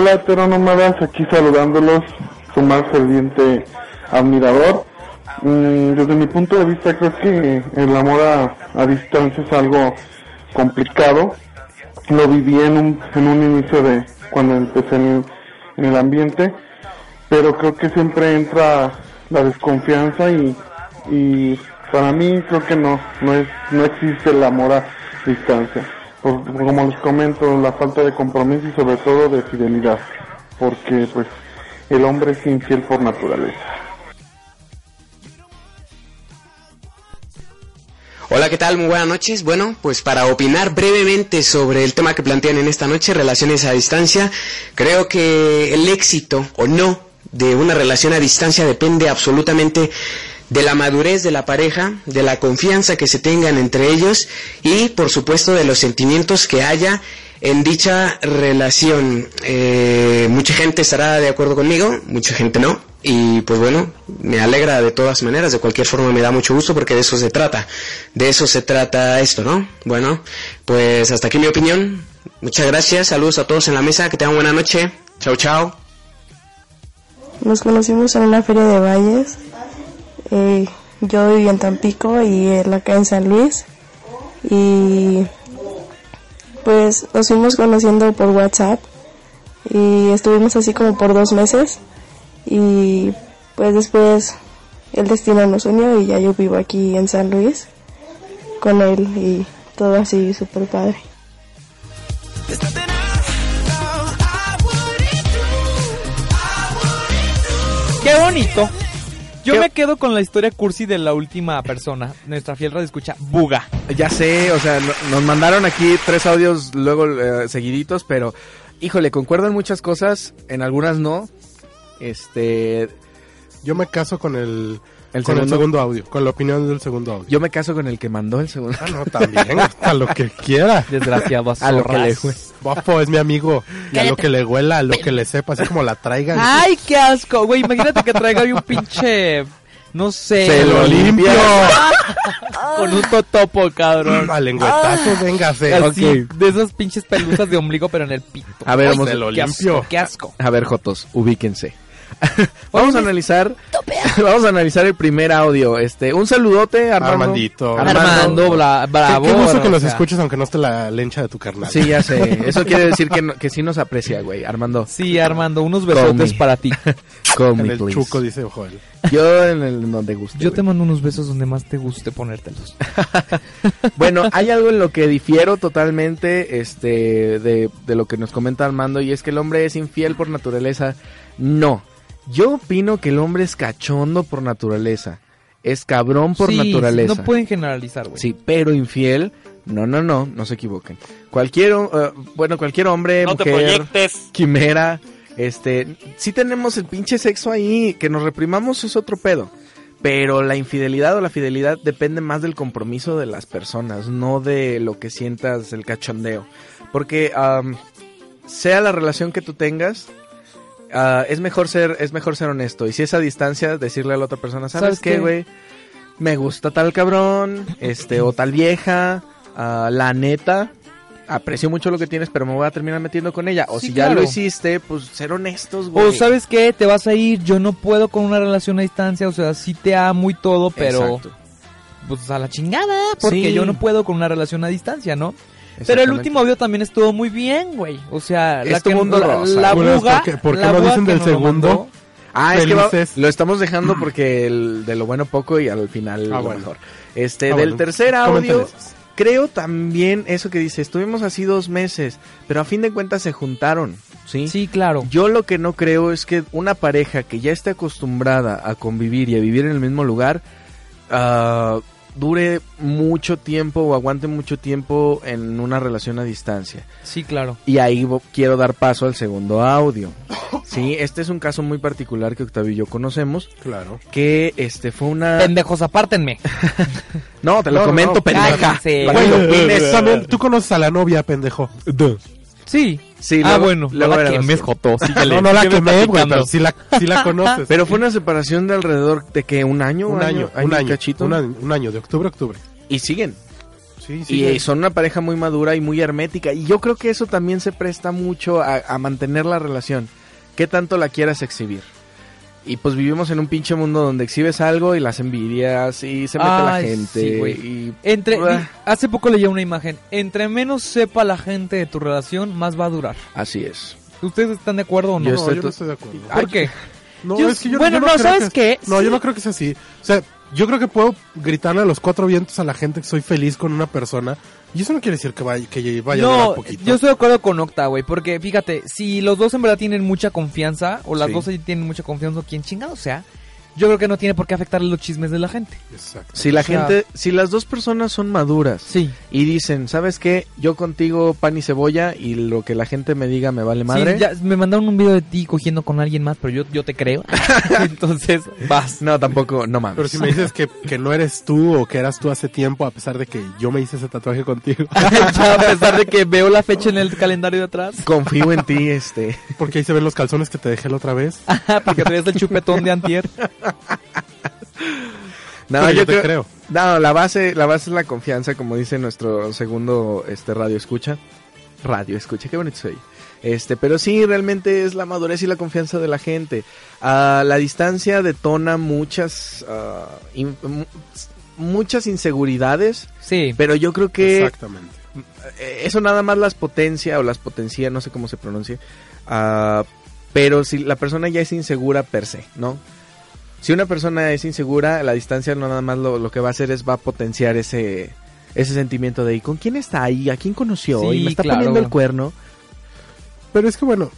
Speaker 12: Hola heteronómadas, aquí saludándolos, su más ferviente admirador. Mm, desde mi punto de vista creo que el amor a, distancia es algo complicado. Lo viví en un, en un inicio de cuando empecé en, en el ambiente, pero creo que siempre entra la desconfianza y, y para mí creo que no, no es, no existe el amor a distancia. Por como les comento, la falta de compromiso y sobre todo de fidelidad, porque pues el hombre es infiel por naturaleza.
Speaker 13: Hola, ¿qué tal? Muy buenas noches. Bueno, pues para opinar brevemente sobre el tema que plantean en esta noche, relaciones a distancia, creo que el éxito o no de una relación a distancia depende absolutamente de la madurez de la pareja, de la confianza que se tengan entre ellos y, por supuesto, de los sentimientos que haya en dicha relación. Eh, mucha gente estará de acuerdo conmigo, mucha gente no. Y pues bueno, me alegra de todas maneras, de cualquier forma me da mucho gusto porque de eso se trata. De eso se trata esto, ¿no? Bueno, pues hasta aquí mi opinión. Muchas gracias, saludos a todos en la mesa, que tengan buena noche. Chao, chao.
Speaker 14: Nos conocimos en una feria de valles. Eh, yo vivía en Tampico y él acá en San Luis. Y pues nos fuimos conociendo por WhatsApp y estuvimos así como por dos meses. Y pues después el destino nos unió y ya yo vivo aquí en San Luis con él y todo así súper padre.
Speaker 1: ¡Qué bonito! Yo me quedo con la historia cursi de la última persona, nuestra fiel radio escucha, Buga.
Speaker 4: Ya sé, o sea, no- nos mandaron aquí tres audios luego eh, seguiditos, pero híjole, concuerdo en muchas cosas, en algunas no. Este,
Speaker 6: Yo me caso con el,
Speaker 4: ¿El
Speaker 6: con el
Speaker 4: segundo?
Speaker 6: audio, con la opinión del segundo audio.
Speaker 4: yo me caso con el que mandó el segundo.
Speaker 6: Ah, no, también, a lo que quiera.
Speaker 1: Desgraciados
Speaker 4: A lo que le.
Speaker 6: Bafo es mi amigo. Y a lo que le huela, a lo que le sepa, así como la traigan.
Speaker 1: ¡Ay, qué asco! Güey, imagínate que traiga ahí un pinche... No sé.
Speaker 6: Se lo limpio.
Speaker 1: Con un totopo, cabrón.
Speaker 6: A lengüetazos, véngase.
Speaker 1: Así,
Speaker 4: Ok.
Speaker 1: de esas pinches pelusas de ombligo, pero en el pito.
Speaker 4: A ver,
Speaker 1: Ay,
Speaker 4: vamos- Se lo
Speaker 1: asco,
Speaker 4: limpio.
Speaker 1: Qué asco.
Speaker 4: A ver, Jotos, ubíquense. vamos a analizar vamos a analizar el primer audio. Este, un saludote, Armando.
Speaker 6: Armandito.
Speaker 1: Armando, bla- bravo.
Speaker 6: Qué, qué gusto que nos
Speaker 1: sea.
Speaker 6: escuches aunque no esté la lencha de tu carnal.
Speaker 4: Sí, ya sé. Eso quiere decir que, no- que sí nos aprecia, güey. Armando.
Speaker 1: Sí, Armando, unos besotes para ti.
Speaker 4: Call
Speaker 6: En
Speaker 4: me,
Speaker 6: el
Speaker 4: please.
Speaker 6: chuco, dice Joel.
Speaker 4: Yo en el donde guste.
Speaker 1: Yo te mando unos besos donde más te guste ponértelos.
Speaker 4: Bueno, hay algo en lo que difiero totalmente este, de, de lo que nos comenta Armando y es que el hombre es infiel por naturaleza. No, yo opino que el hombre es cachondo por naturaleza. Es cabrón por
Speaker 1: Sí,
Speaker 4: naturaleza.
Speaker 1: No pueden generalizar, güey.
Speaker 4: Sí, pero infiel, no, no, no, no se equivoquen. Cualquier, eh, bueno, cualquier hombre,
Speaker 1: No te
Speaker 4: mujer,
Speaker 1: proyectes.
Speaker 4: quimera, este, sí tenemos el pinche sexo ahí, que nos reprimamos es otro pedo. Pero la infidelidad o la fidelidad depende más del compromiso de las personas, no de lo que sientas el cachondeo. Porque sea la relación que tú tengas, ah, es mejor ser es mejor ser honesto y si es a distancia decirle a la otra persona, ¿sabes,
Speaker 1: ¿Sabes
Speaker 4: qué, güey? me gusta tal cabrón, este, o tal vieja, ah, la neta, aprecio mucho lo que tienes, pero me voy a terminar metiendo con ella. O
Speaker 1: Sí,
Speaker 4: si ya
Speaker 1: claro.
Speaker 4: lo hiciste, pues ser honestos, güey.
Speaker 1: O sabes qué, te vas a ir, yo no puedo con una relación a distancia, o sea, sí te amo y todo, pero
Speaker 4: Exacto.
Speaker 1: pues a la chingada, porque
Speaker 4: Sí.
Speaker 1: yo no puedo con una relación a distancia, ¿no? Pero el último video también estuvo muy bien, güey. O sea,
Speaker 4: Es
Speaker 1: la que
Speaker 4: mundo
Speaker 1: la,
Speaker 4: rosa.
Speaker 1: buga,
Speaker 6: porque- ¿por qué
Speaker 1: la buga
Speaker 6: dicen del
Speaker 1: lo
Speaker 6: segundo?
Speaker 1: mandó.
Speaker 4: Ah, es que va-
Speaker 6: Felices.
Speaker 4: lo estamos dejando porque el, de lo bueno poco y al final
Speaker 6: Ah,
Speaker 4: lo
Speaker 6: bueno.
Speaker 4: mejor. Este,
Speaker 6: Ah,
Speaker 4: del
Speaker 6: bueno.
Speaker 4: tercer audio, creo también eso que dice, estuvimos así dos meses, pero a fin de cuentas se juntaron, ¿sí?
Speaker 1: Sí, claro.
Speaker 4: Yo lo que no creo es que una pareja que ya esté acostumbrada a convivir y a vivir en el mismo lugar, ah, dure mucho tiempo o aguante mucho tiempo en una relación a distancia.
Speaker 1: Sí, claro.
Speaker 4: Y ahí quiero dar paso al segundo audio. Sí, este es un caso muy particular que Octavio y yo conocemos.
Speaker 6: Claro.
Speaker 4: Que este fue una.
Speaker 1: Pendejos, apártenme.
Speaker 4: No, te lo
Speaker 6: No,
Speaker 4: comento,
Speaker 6: no.
Speaker 4: pendeja. Opines.
Speaker 6: también, tú conoces a la novia, pendejo.
Speaker 1: Sí.
Speaker 4: Sí,
Speaker 1: ah, bueno, la quemes, Joto. síguele,
Speaker 6: No, no la quemé, güey, pero sí la, sí la conoces.
Speaker 4: Pero fue una separación de alrededor de que un año,
Speaker 6: un año, un año,
Speaker 4: cachito.
Speaker 6: un año, un año, de octubre a octubre.
Speaker 4: Y siguen.
Speaker 6: Sí, sí.
Speaker 4: Y son una pareja muy madura y muy hermética. Y yo creo que eso también se presta mucho a, a mantener la relación. ¿Qué tanto la quieras exhibir? Y pues vivimos en un pinche mundo donde exhibes algo y las envidias y se mete la gente.
Speaker 1: sí, güey.
Speaker 4: y
Speaker 1: Entre, hace poco leí una imagen. Entre menos sepa la gente de tu relación, más va a durar.
Speaker 4: Así es.
Speaker 1: ¿Ustedes están de acuerdo o no?
Speaker 4: Yo
Speaker 6: No,
Speaker 4: estoy
Speaker 6: yo
Speaker 4: to-
Speaker 6: no estoy de acuerdo.
Speaker 1: ¿Por qué?
Speaker 6: No,
Speaker 1: Yo-
Speaker 6: es que yo,
Speaker 1: bueno,
Speaker 6: yo
Speaker 1: no,
Speaker 6: creo
Speaker 1: ¿sabes
Speaker 6: que-
Speaker 1: qué?
Speaker 6: No,
Speaker 1: Sí.
Speaker 6: yo no creo que sea así. O sea, yo creo que puedo gritarle a los cuatro vientos a la gente que soy feliz con una persona. Y eso no quiere decir que vaya, que vaya a
Speaker 1: no,
Speaker 6: durar poquito.
Speaker 1: yo estoy de acuerdo con Octa, güey, porque fíjate, si los dos en verdad tienen mucha confianza, o las
Speaker 4: Sí.
Speaker 1: dos tienen mucha confianza, o quien chingado sea, yo creo que no tiene por qué afectarle los chismes de la gente.
Speaker 6: Exacto.
Speaker 4: Si la
Speaker 1: O sea-
Speaker 4: gente, si las dos personas son maduras
Speaker 1: Sí.
Speaker 4: y dicen, ¿sabes qué? Yo contigo pan y cebolla y lo que la gente me diga me vale madre.
Speaker 1: Sí, ya me mandaron un video de ti cogiendo con alguien más, pero yo, yo te creo. Entonces, vas.
Speaker 4: No, tampoco, no mames.
Speaker 6: Pero si me dices que, que no eres tú o que eras tú hace tiempo, a pesar de que yo me hice ese tatuaje contigo.
Speaker 1: Ya, a pesar de que veo la fecha en el calendario de atrás.
Speaker 4: Confío en ti, este.
Speaker 6: Porque ahí se ven los calzones que te dejé la otra vez.
Speaker 1: porque traías el chupetón de antier.
Speaker 4: No,
Speaker 6: Pero
Speaker 4: yo
Speaker 6: yo te
Speaker 4: creo,
Speaker 6: creo.
Speaker 4: No, la base, la base es la confianza, como dice nuestro segundo este radio escucha. Radio escucha, qué bonito soy. Este, pero sí, realmente es la madurez y la confianza de la gente. Ah, la distancia detona muchas ah, in- muchas inseguridades,
Speaker 1: Sí.
Speaker 4: pero yo creo que
Speaker 6: Exactamente.
Speaker 4: eh, eso nada más las potencia o las potencia, no sé cómo se pronuncia. ah, pero si la persona ya es insegura per se, ¿no? Si una persona es insegura, la distancia no nada más lo, lo que va a hacer es va a potenciar ese ese sentimiento de ¿y con quién está ahí? ¿A quién conoció?
Speaker 1: Sí,
Speaker 4: ¿Y me está
Speaker 1: claro.
Speaker 4: poniendo el cuerno?
Speaker 6: Pero es que bueno,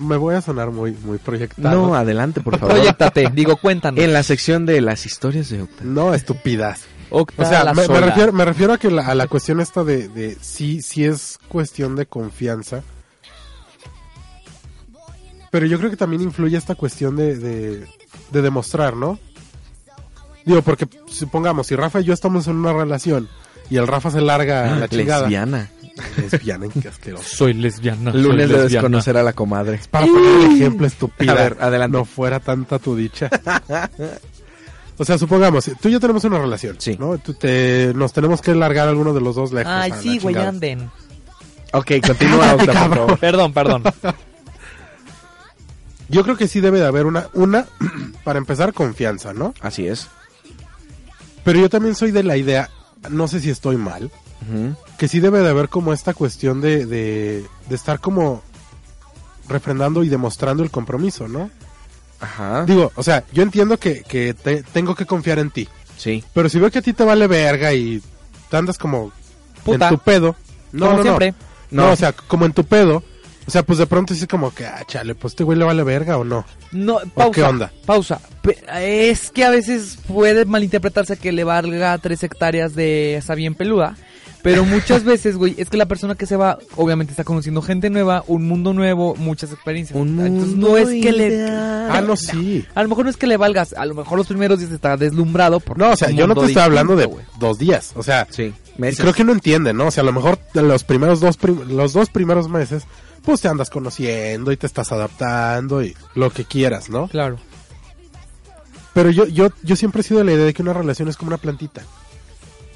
Speaker 6: me voy a sonar muy, muy proyectado.
Speaker 4: No, adelante, por favor.
Speaker 1: Proyectate, digo, cuéntanos.
Speaker 4: En la sección de las historias de Octa.
Speaker 6: No, estupidas.
Speaker 1: Octa
Speaker 6: O sea,
Speaker 1: la
Speaker 6: me, refiero, me refiero a que la, a la cuestión esta de, de sí, sí es cuestión de confianza. Pero yo creo que también influye esta cuestión de, de, de demostrar, ¿no? Digo, porque supongamos, si Rafa y yo estamos en una relación y el Rafa se larga a la chingada.
Speaker 4: Lesbiana.
Speaker 6: Lesbiana, qué asqueroso.
Speaker 1: Soy lesbiana. soy
Speaker 4: Lunes de
Speaker 1: lesbiana.
Speaker 4: desconocer a la comadre.
Speaker 6: Para poner el ejemplo estúpido.
Speaker 4: A ver, adelante.
Speaker 6: No fuera tanta tu dicha. O sea, supongamos, tú y yo tenemos una relación.
Speaker 4: Sí.
Speaker 6: ¿no? Tú te, nos tenemos que largar alguno de los dos lejos.
Speaker 1: Ay, sí, güey, anden.
Speaker 4: Ok, continúa, Octa, por favor.
Speaker 1: Perdón, perdón.
Speaker 6: Yo creo que sí debe de haber una, una, para empezar, confianza, ¿no?
Speaker 4: Así es.
Speaker 6: Pero yo también soy de la idea, no sé si estoy mal, que sí debe de haber como esta cuestión de, de, de estar como refrendando y demostrando el compromiso, ¿no?
Speaker 4: Ajá.
Speaker 6: Digo, o sea, yo entiendo que, que te- tengo que confiar en ti,
Speaker 4: Sí.
Speaker 6: pero si veo que a ti te vale verga y te andas como
Speaker 1: Puta.
Speaker 6: en tu pedo, no,
Speaker 1: Como
Speaker 6: no, no.
Speaker 1: siempre.
Speaker 6: No,
Speaker 4: No.
Speaker 6: o sea, como en tu pedo, o sea, pues de pronto sí como que, ah, chale, pues este güey le vale verga o no.
Speaker 1: No, pausa.
Speaker 6: qué onda?
Speaker 1: Pausa. Pe- Es que a veces puede malinterpretarse que le valga tres hectáreas de esa bien peluda. Pero muchas veces, güey, es que la persona que se va, obviamente está conociendo gente nueva, un mundo nuevo, muchas experiencias.
Speaker 4: Un
Speaker 1: Entonces
Speaker 4: mundo
Speaker 1: no es que le...
Speaker 4: ideal.
Speaker 6: Ah, no, sí.
Speaker 1: A lo mejor no es que le valgas, a lo mejor los primeros días está deslumbrado. porque
Speaker 6: No, o sea, yo no te estoy hablando de
Speaker 1: güey.
Speaker 6: dos días, o sea,
Speaker 4: Sí.
Speaker 6: y
Speaker 4: Meses.
Speaker 6: creo que no entiende, ¿no? O sea, a lo mejor los primeros dos, prim- los dos primeros meses, pues te andas conociendo y te estás adaptando y lo que quieras, ¿no?
Speaker 1: Claro.
Speaker 6: Pero yo, yo, yo siempre he sido de la idea de que una relación es como una plantita.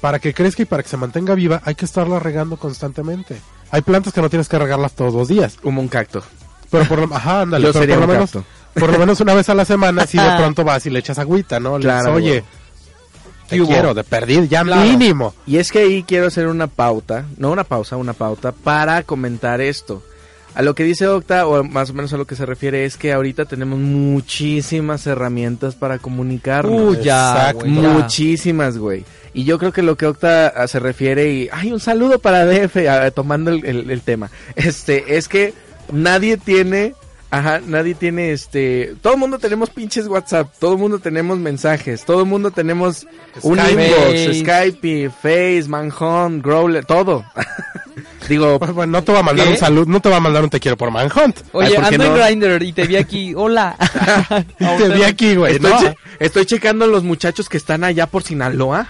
Speaker 6: Para que crezca y para que se mantenga viva, hay que estarla regando constantemente. Hay plantas que no tienes que regarlas todos los días.
Speaker 4: Como un cacto.
Speaker 6: Pero por lo, ajá, ándale,
Speaker 4: Yo
Speaker 6: pero
Speaker 4: sería
Speaker 6: por lo menos,
Speaker 4: cacto.
Speaker 6: por lo menos una vez a la semana, si de pronto vas y le echas agüita, ¿no? Le dices,
Speaker 4: Claro,
Speaker 6: oye,
Speaker 4: güey.
Speaker 6: te quiero, de perdido, ya
Speaker 4: Claro.
Speaker 6: mínimo.
Speaker 4: Y es que ahí quiero hacer una pauta, no una pausa, una pauta para comentar esto. A lo que dice Octa, o más o menos a lo que se refiere, es que ahorita tenemos muchísimas herramientas para comunicarnos.
Speaker 1: Uh, ya,
Speaker 4: Exacto.
Speaker 1: güey, ya.
Speaker 4: Muchísimas, güey. Y yo creo que lo que Octa ah, se refiere, y ay, un saludo para DF, ah, tomando el, el- el tema, este, es que nadie tiene, ajá, nadie tiene, este, todo el mundo tenemos pinches WhatsApp, todo el mundo tenemos mensajes, todo el mundo tenemos un
Speaker 6: Skype.
Speaker 4: inbox,
Speaker 6: Face.
Speaker 4: Skype, Face, Manhunt, Growler, todo. Digo,
Speaker 6: Bueno, no te va a mandar
Speaker 1: ¿Qué?
Speaker 6: un salud, no te va a mandar un te quiero por Manhunt.
Speaker 1: Oye,
Speaker 4: Ay, ¿por qué
Speaker 1: ando
Speaker 4: no?
Speaker 1: en Grindr y te vi aquí. Hola.
Speaker 6: te vi aquí, güey,
Speaker 4: Estoy,
Speaker 6: ¿no?
Speaker 4: che- estoy checando los muchachos que están allá por Sinaloa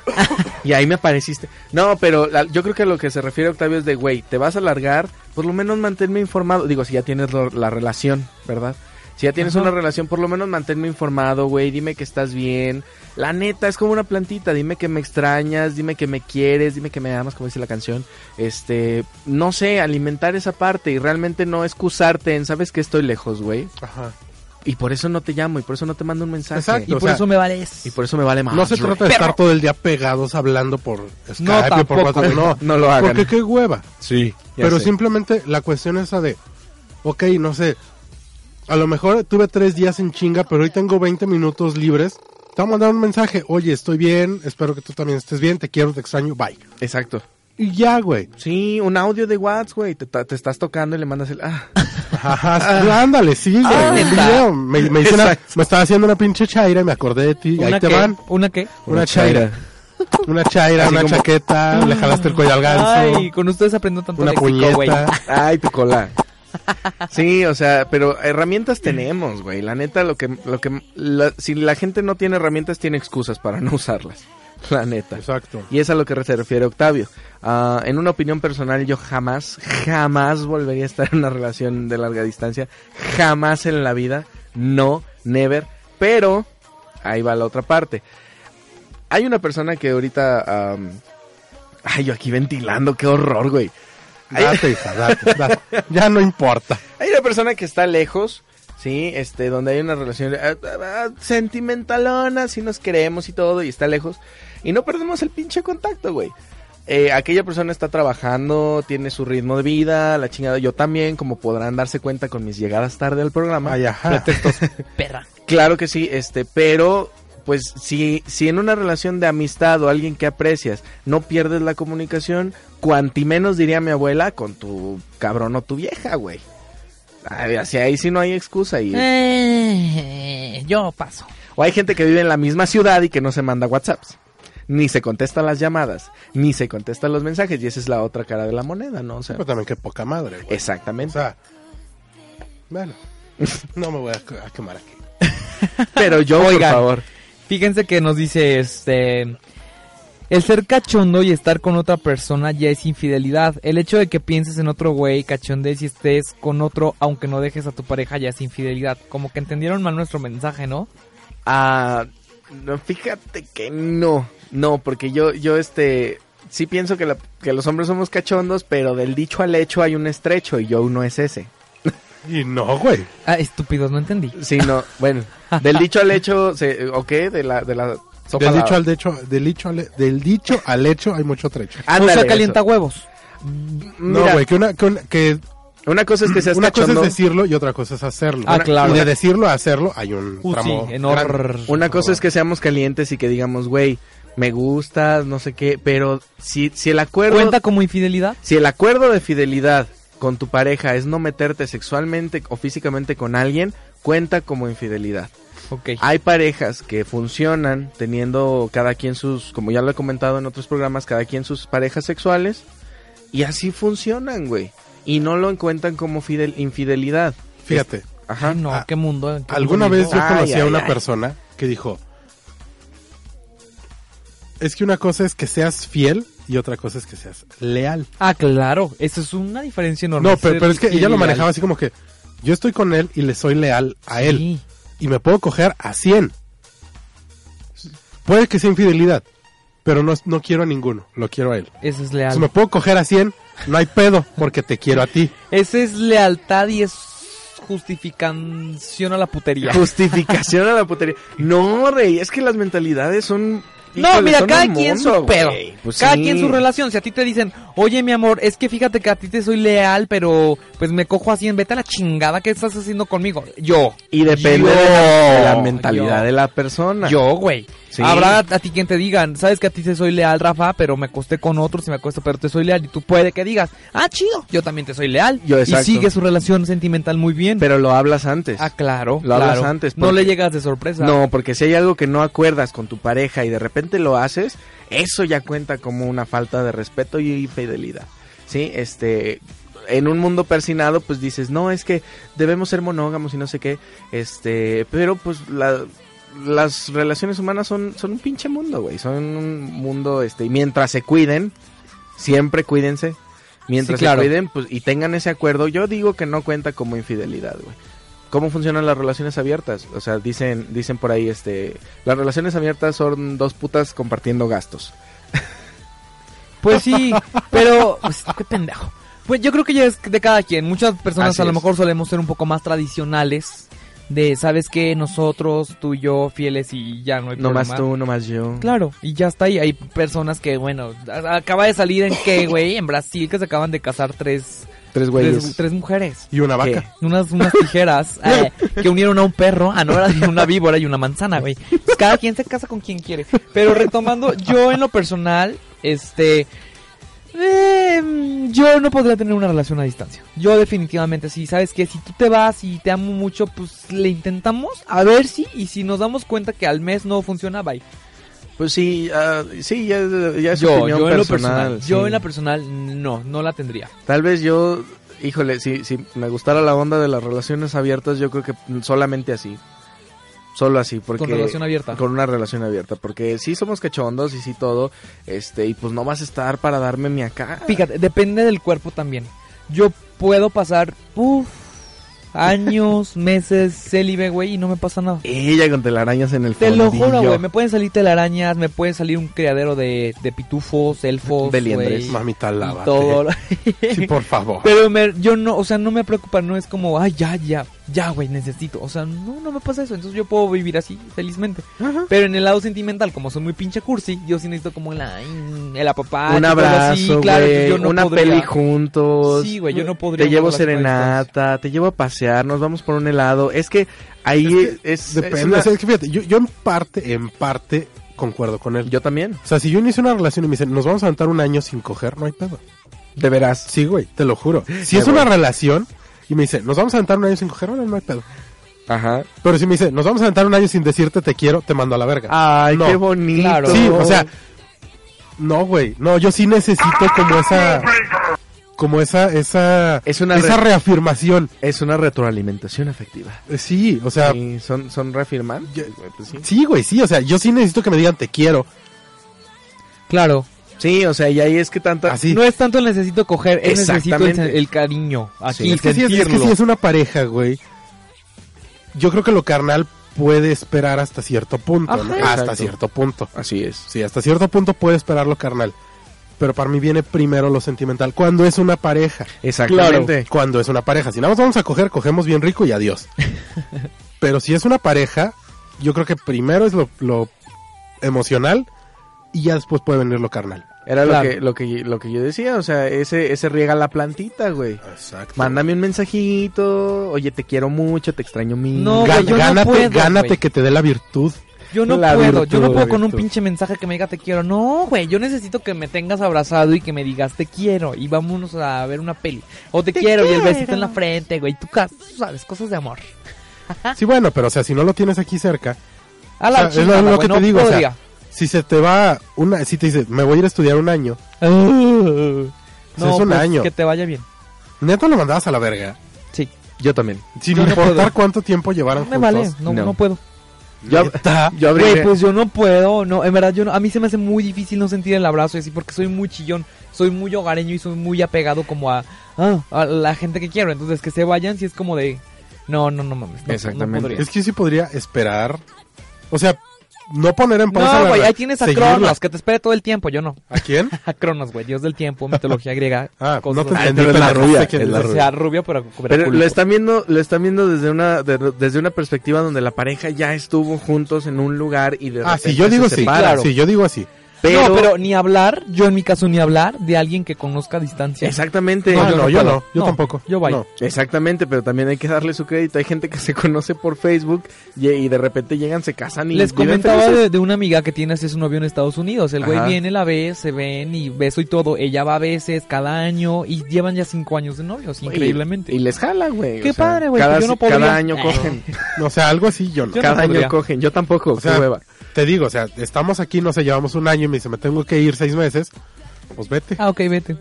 Speaker 4: y ahí me apareciste. No, pero la- yo creo que a lo que se refiere Octavio es de, güey, te vas a largar, por lo menos manténme informado. Digo, si ya tienes lo- la relación, ¿verdad? Si ya tienes
Speaker 1: Ajá.
Speaker 4: una relación, por lo menos manténme informado, güey, dime que estás bien. La neta, es como una plantita, dime que me extrañas, dime que me quieres, dime que me amas, como dice la canción. Este, no sé, alimentar esa parte y realmente no excusarte en, ¿sabes que estoy lejos, güey?
Speaker 6: Ajá.
Speaker 4: Y por eso no te llamo, y por eso no te mando un mensaje.
Speaker 6: Exacto,
Speaker 1: Y
Speaker 6: o
Speaker 1: por
Speaker 6: sea,
Speaker 1: eso me vales.
Speaker 4: Y por eso me vale más.
Speaker 6: No se trata de estar todo el día pegados hablando por Skype
Speaker 1: No,
Speaker 6: por. WhatsApp, no.
Speaker 4: No lo hagan.
Speaker 6: Porque qué hueva.
Speaker 4: Sí.
Speaker 6: Pero simplemente la cuestión esa de, ok, no sé, a lo mejor tuve tres días en chinga, pero hoy tengo 20 minutos libres. Te voy a mandar un mensaje, oye, estoy bien, espero que tú también estés bien, te quiero, te extraño, bye.
Speaker 4: Exacto.
Speaker 6: Y ya, güey.
Speaker 4: Sí, un audio de WhatsApp, güey. Te, te estás tocando y le mandas el. Ah.
Speaker 6: Ajá, ándale, sí, güey.
Speaker 1: Ah,
Speaker 6: video. Me, me, hice una- me estaba haciendo una pinche chaira y me acordé de ti. y
Speaker 1: ¿Una
Speaker 6: ahí te van.
Speaker 1: ¿Una qué?
Speaker 6: Una chaira. Una chaira,
Speaker 4: Así
Speaker 6: una
Speaker 4: como-
Speaker 6: chaqueta, le jalaste el cuello al ganso.
Speaker 1: Ay, con ustedes aprendo tanto
Speaker 6: Una
Speaker 1: léxico,
Speaker 6: puñeta.
Speaker 4: Ay, tu cola. Sí, o sea, pero herramientas tenemos, güey. La neta, lo que, lo que, la- si la gente no tiene herramientas, tiene excusas para no usarlas. La neta.
Speaker 6: Exacto.
Speaker 4: Y es a lo que se refiere Octavio. Ah, en una opinión personal, yo jamás, jamás volvería a estar en una relación de larga distancia. Jamás en la vida. No, never. Pero, ahí va la otra parte. Hay una persona que ahorita... am, ay, yo aquí ventilando, qué horror, güey. Hay-
Speaker 6: Date, hija, date, date. Ya no importa.
Speaker 4: hay una persona que está lejos, sí, este, donde hay una relación eh, eh, sentimentalona, si nos queremos y todo, y está lejos, y no perdemos el pinche contacto, güey. Eh, aquella persona está trabajando, tiene su ritmo de vida, la chingada, yo también, como podrán darse cuenta con mis llegadas tarde al programa.
Speaker 6: Ay, ajá.
Speaker 1: Perra.
Speaker 4: Claro que sí, este, pero pues si, si en una relación de amistad o alguien que aprecias no pierdes la comunicación, cuanti menos diría mi abuela con tu cabrón o tu vieja, güey. Ay, Hacia ahí sí no hay excusa y
Speaker 1: Eh, yo paso.
Speaker 4: o hay gente que vive en la misma ciudad y que no se manda WhatsApps. Ni se contesta las llamadas, ni se contestan los mensajes, y esa es la otra cara de la moneda, ¿no? O sea,
Speaker 6: Pero también qué poca madre, güey. O
Speaker 4: exactamente.
Speaker 6: sea, bueno, no me voy a, a quemar aquí.
Speaker 4: Pero yo, por
Speaker 1: Oigan.
Speaker 4: favor.
Speaker 1: Fíjense que nos dice este. El ser cachondo y estar con otra persona ya es infidelidad. El hecho de que pienses en otro güey cachondez y estés con otro, aunque no dejes a tu pareja, ya es infidelidad. Como que entendieron mal nuestro mensaje, ¿no?
Speaker 4: Ah, no, fíjate que no, no, porque yo, yo, este, sí pienso que, la- que los hombres somos cachondos, pero del dicho al hecho hay un estrecho y yo uno es ese.
Speaker 6: Y no, güey.
Speaker 1: Ah, estúpidos, no entendí.
Speaker 4: Sí, no, bueno, del dicho al hecho, se, ¿o qué? De la, de la sopa
Speaker 6: Del
Speaker 4: la-
Speaker 6: dicho al hecho, del dicho al, del dicho al hecho hay mucho trecho.
Speaker 4: Ándale,
Speaker 1: o sea,
Speaker 4: eso.
Speaker 1: calienta huevos.
Speaker 6: No,
Speaker 4: Mira,
Speaker 6: güey, que una, que una- que
Speaker 4: una cosa es que seas
Speaker 6: una cosa es decirlo y otra cosa es hacerlo.
Speaker 1: Ah, claro.
Speaker 6: Y de decirlo a hacerlo hay un
Speaker 1: Uh,
Speaker 6: tramo
Speaker 1: sí.
Speaker 4: Una cosa es que seamos calientes y que digamos, güey, me gustas, no sé qué, pero si, si el acuerdo...
Speaker 1: ¿Cuenta como infidelidad?
Speaker 4: Si el acuerdo de fidelidad con tu pareja es no meterte sexualmente o físicamente con alguien, cuenta como infidelidad.
Speaker 1: Ok.
Speaker 4: Hay parejas que funcionan teniendo cada quien sus, como ya lo he comentado en otros programas, cada quien sus parejas sexuales y así funcionan, güey. Y no lo encuentran como fidel, infidelidad.
Speaker 6: Fíjate,
Speaker 4: Ajá.
Speaker 1: Ay, no,
Speaker 6: Ah,
Speaker 1: qué mundo. qué
Speaker 6: alguna
Speaker 1: mundo
Speaker 6: vez yo.
Speaker 4: Ay,
Speaker 6: conocí a una
Speaker 4: ay.
Speaker 6: persona que dijo, es que una cosa es que seas fiel y otra cosa es que seas leal.
Speaker 1: Ah, claro. Eso es una diferencia enorme.
Speaker 6: No, pero, pero es que ella lo manejaba
Speaker 1: leal.
Speaker 6: así como que yo estoy con él y le soy leal a él
Speaker 1: Sí.
Speaker 6: y me puedo coger a 100. puede que sea infidelidad, pero no, no quiero a ninguno, lo quiero a él.
Speaker 1: Eso es leal.
Speaker 6: Si me puedo coger a 100, no hay pedo, porque te quiero a ti.
Speaker 1: Esa es lealtad y es justificación a la putería.
Speaker 4: Justificación a la putería. No, rey, es que las mentalidades son...
Speaker 1: No,
Speaker 4: híjole,
Speaker 1: mira,
Speaker 4: son
Speaker 1: cada quien
Speaker 4: mundo,
Speaker 1: su pedo.
Speaker 4: Pues
Speaker 1: cada
Speaker 4: sí.
Speaker 1: quien su relación. Si a ti te dicen, oye, mi amor, es que fíjate que a ti te soy leal, pero pues me cojo así en vete a la chingada que estás haciendo conmigo. Yo.
Speaker 4: Y depende
Speaker 1: Yo.
Speaker 4: de, la, de la mentalidad
Speaker 1: Yo.
Speaker 4: de la persona.
Speaker 1: Yo, güey.
Speaker 4: Sí.
Speaker 1: Habrá a ti quien te digan, sabes que a ti te soy leal, Rafa, pero me acosté con otros y me acuesto, pero te soy leal. Y tú puede que digas, ah, chido, yo también te soy leal.
Speaker 4: Yo,
Speaker 1: y sigue su relación sentimental muy bien.
Speaker 4: Pero lo hablas antes.
Speaker 1: ah, claro.
Speaker 4: Lo
Speaker 1: claro.
Speaker 4: hablas antes.
Speaker 1: No
Speaker 4: porque-
Speaker 1: le llegas de sorpresa.
Speaker 4: No, porque si hay algo que no acuerdas con tu pareja y de repente lo haces, eso ya cuenta como una falta de respeto y fidelidad. Sí, este en un mundo persinado pues dices, "No, es que debemos ser monógamos y no sé qué." Este, pero pues la- las relaciones humanas son son un pinche mundo, güey. Son un mundo este y mientras se cuiden, siempre cuídense. Mientras
Speaker 1: Sí, claro.
Speaker 4: se cuiden, pues y tengan ese acuerdo, yo digo que no cuenta como infidelidad, güey. ¿Cómo funcionan las relaciones abiertas? O sea, dicen, dicen por ahí, este, las relaciones abiertas son dos putas compartiendo gastos.
Speaker 1: Pues sí, pero pues, qué pendejo. Pues yo creo que ya es de cada quien. Muchas personas
Speaker 4: Así
Speaker 1: a lo
Speaker 4: es.
Speaker 1: mejor solemos ser un poco más tradicionales. De, ¿sabes qué? Nosotros, tú y yo, fieles y ya no hay
Speaker 4: No más
Speaker 1: problema.
Speaker 4: tú, no más yo.
Speaker 1: Claro, y ya está ahí. Hay personas que, bueno, a- acaba de salir en qué, güey, en Brasil que se acaban de casar tres,
Speaker 4: Tres güeyes.
Speaker 1: tres, tres mujeres.
Speaker 6: Y una vaca.
Speaker 1: Unas, unas tijeras eh, que unieron a un perro, ah, no era una víbora y una manzana, güey. Pues cada quien se casa con quien quiere. Pero retomando, yo en lo personal, este, eh, yo no podría tener una relación a distancia. Yo definitivamente sí, sabes que si tú te vas y te amo mucho, pues le intentamos a ver si y si nos damos cuenta que al mes no funciona, bye.
Speaker 4: Pues sí, ah, sí, ya, ya es
Speaker 1: Yo,
Speaker 4: opinión
Speaker 1: yo en lo
Speaker 4: personal.
Speaker 1: yo en la personal no, no la tendría.
Speaker 4: Tal vez yo, híjole, si, si me gustara la onda de las relaciones abiertas, yo creo que solamente así. Solo así, porque...
Speaker 1: Con relación abierta.
Speaker 4: Con una relación abierta, porque sí somos cachondos y sí todo, este, y pues no vas a estar para darme mi acá.
Speaker 1: Fíjate, depende del cuerpo también. Yo puedo pasar, uff, años, meses célibe, güey, y no me pasa nada.
Speaker 4: Ella con telarañas en el
Speaker 1: Te lo
Speaker 4: fondillo.
Speaker 1: juro, güey. Me pueden salir telarañas, me pueden salir un criadero de, de pitufos, elfos,
Speaker 4: De liendres.
Speaker 1: güey,
Speaker 6: Mamita, lávate.
Speaker 1: todo.
Speaker 6: Sí, por favor.
Speaker 1: Pero me- yo no, o sea, no me preocupa, no es como, ay, ya, ya, ya, güey, necesito. O sea, no, no me pasa eso. Entonces yo puedo vivir así, felizmente. Pero en el lado sentimental, como soy muy pinche cursi, yo sí necesito como la, el apapacho.
Speaker 4: un
Speaker 1: así,
Speaker 4: abrazo,
Speaker 1: claro, yo no
Speaker 4: una
Speaker 1: podría.
Speaker 4: peli juntos.
Speaker 1: Sí, güey, yo no podría
Speaker 4: Te llevo serenata, te llevo a pasear, nos vamos por un helado. Es que ahí es,
Speaker 6: Depende,
Speaker 4: es una-
Speaker 6: o sea, es que fíjate, yo, yo en parte, en parte concuerdo con él.
Speaker 4: Yo también.
Speaker 6: O sea, si yo inicio una relación y me dicen, nos vamos a aventar un año sin coger, no hay pedo.
Speaker 4: De veras.
Speaker 6: Sí, güey, te lo juro. Si
Speaker 4: Qué
Speaker 6: es una relación y me dice, nos vamos a aventar un año sin coger, bueno, no hay pedo.
Speaker 4: Ajá.
Speaker 6: Pero si me dice, nos vamos a aventar un año sin decirte te quiero, te mando a la verga.
Speaker 4: Ay,
Speaker 6: No.
Speaker 4: qué bonito.
Speaker 1: Claro.
Speaker 6: Sí, o sea, no, güey, no, yo sí necesito como esa, como esa, esa,
Speaker 4: Es una
Speaker 6: esa
Speaker 4: re-
Speaker 6: reafirmación.
Speaker 4: es una retroalimentación afectiva.
Speaker 6: Eh, Sí, o sea,
Speaker 4: Sí, son, son reafirmantes, pues sí.
Speaker 6: sí, güey, sí, o sea, yo sí necesito que me digan te quiero.
Speaker 1: Claro.
Speaker 4: Sí, o sea, y ahí es que tanta...
Speaker 6: Así.
Speaker 1: No es tanto necesito coger, es necesito el, cariño. Aquí,
Speaker 4: Sí.
Speaker 6: es, que si es, es que si es una pareja, güey. Yo creo que lo carnal puede esperar hasta cierto punto. Hasta cierto punto.
Speaker 4: Así es.
Speaker 6: Sí, hasta cierto punto puede esperar lo carnal. Pero para mí viene primero lo sentimental. Cuando es una pareja.
Speaker 4: Exactamente.
Speaker 6: Cuando es una pareja. Si nada más vamos a coger, cogemos bien rico y adiós. Pero si es una pareja, yo creo que primero es lo, lo emocional y ya después puede venir lo carnal.
Speaker 4: Era
Speaker 1: Claro.
Speaker 4: lo, que, lo, que, lo que yo decía, o sea, ese, ese riega la plantita, güey.
Speaker 6: Exacto.
Speaker 4: Mándame un mensajito, oye, te quiero mucho, te extraño mil.
Speaker 1: No,
Speaker 6: Gá-
Speaker 1: güey, yo no
Speaker 6: gánate,
Speaker 1: puedo,
Speaker 6: gánate
Speaker 1: güey.
Speaker 6: que te dé la virtud.
Speaker 1: Yo no
Speaker 4: La
Speaker 1: puedo,
Speaker 4: virtud,
Speaker 1: yo no puedo con un pinche mensaje que me diga te quiero. No, güey, yo necesito que me tengas abrazado y que me digas te quiero y vámonos a ver una peli. O te, quiero, y el besito en la frente, güey. Tú, tú sabes, cosas de amor.
Speaker 6: Sí, bueno, pero o sea, si no lo tienes aquí cerca,
Speaker 1: A la
Speaker 6: O sea, es lo-
Speaker 1: chingada,
Speaker 6: lo
Speaker 1: güey,
Speaker 6: que te digo, o sea,
Speaker 1: podría.
Speaker 6: Si se te va una, si te dice, me voy a ir a estudiar un año,
Speaker 1: no,
Speaker 6: es un
Speaker 1: pues,
Speaker 6: año.
Speaker 1: que te vaya bien.
Speaker 6: neto lo mandabas a la verga.
Speaker 1: Sí.
Speaker 4: Yo también.
Speaker 6: Sin
Speaker 1: Yo
Speaker 6: importar cuánto tiempo llevaran
Speaker 1: Me
Speaker 6: juntos.
Speaker 1: vale, no,
Speaker 4: No.
Speaker 1: no puedo.
Speaker 4: Yo, yo abrí.
Speaker 1: Güey, pues yo no puedo, no, en verdad yo no, a mí se me hace muy difícil no sentir el abrazo y así porque soy muy chillón, soy muy hogareño y soy muy apegado como a, ah, a la gente que quiero, entonces que se vayan si es como de, no, no, no mames, no,
Speaker 4: Exactamente.
Speaker 6: Es que yo sí podría esperar. O sea, no poner en pausa
Speaker 1: No, güey, ahí tienes a
Speaker 6: seguirla.
Speaker 1: Cronos, que te espere todo el tiempo, yo no.
Speaker 6: ¿A quién?
Speaker 1: a Cronos, güey, dios del tiempo, mitología griega.
Speaker 6: Ah,
Speaker 1: cosas
Speaker 6: no te entendí,
Speaker 4: pero es la rubia,
Speaker 6: no sé quién
Speaker 4: es la
Speaker 6: es.
Speaker 1: O
Speaker 4: rubia.
Speaker 1: sea, rubio, pero...
Speaker 4: Pero lo están viendo, lo están viendo desde una de- desde una perspectiva donde la pareja ya estuvo juntos en un lugar y de
Speaker 6: Ah,
Speaker 4: repente
Speaker 6: sí, yo digo
Speaker 4: se
Speaker 6: sí. Claro. Sí, yo digo así.
Speaker 4: Pero,
Speaker 1: No, pero ni hablar, yo en mi caso ni hablar de alguien que conozca a distancia.
Speaker 4: exactamente.
Speaker 6: No, yo no, yo no, yo tampoco.
Speaker 1: Yo voy.
Speaker 6: No.
Speaker 4: Exactamente, pero también hay que darle su crédito. Hay gente que se conoce por Facebook y, y de repente llegan, se casan y
Speaker 1: Les comentaba de, de una amiga que tiene así su novio en Estados Unidos. El güey viene, la ve, se ven y beso y todo. Ella va a veces cada año y llevan ya cinco años de novios, increíblemente.
Speaker 4: Y, y les jala, güey.
Speaker 1: Qué
Speaker 4: o sea,
Speaker 1: padre, güey,
Speaker 4: Cada,
Speaker 1: pues yo no podría.
Speaker 4: cada año cogen.
Speaker 6: O sea, algo así yo no.
Speaker 1: Yo no
Speaker 4: cada año cogen. Yo tampoco.
Speaker 6: O sea,
Speaker 4: qué hueva.
Speaker 6: Te digo, o sea, estamos aquí, no sé, llevamos un año y me dice, me tengo que ir seis meses. Pues vete,
Speaker 1: Ah, ok, vete.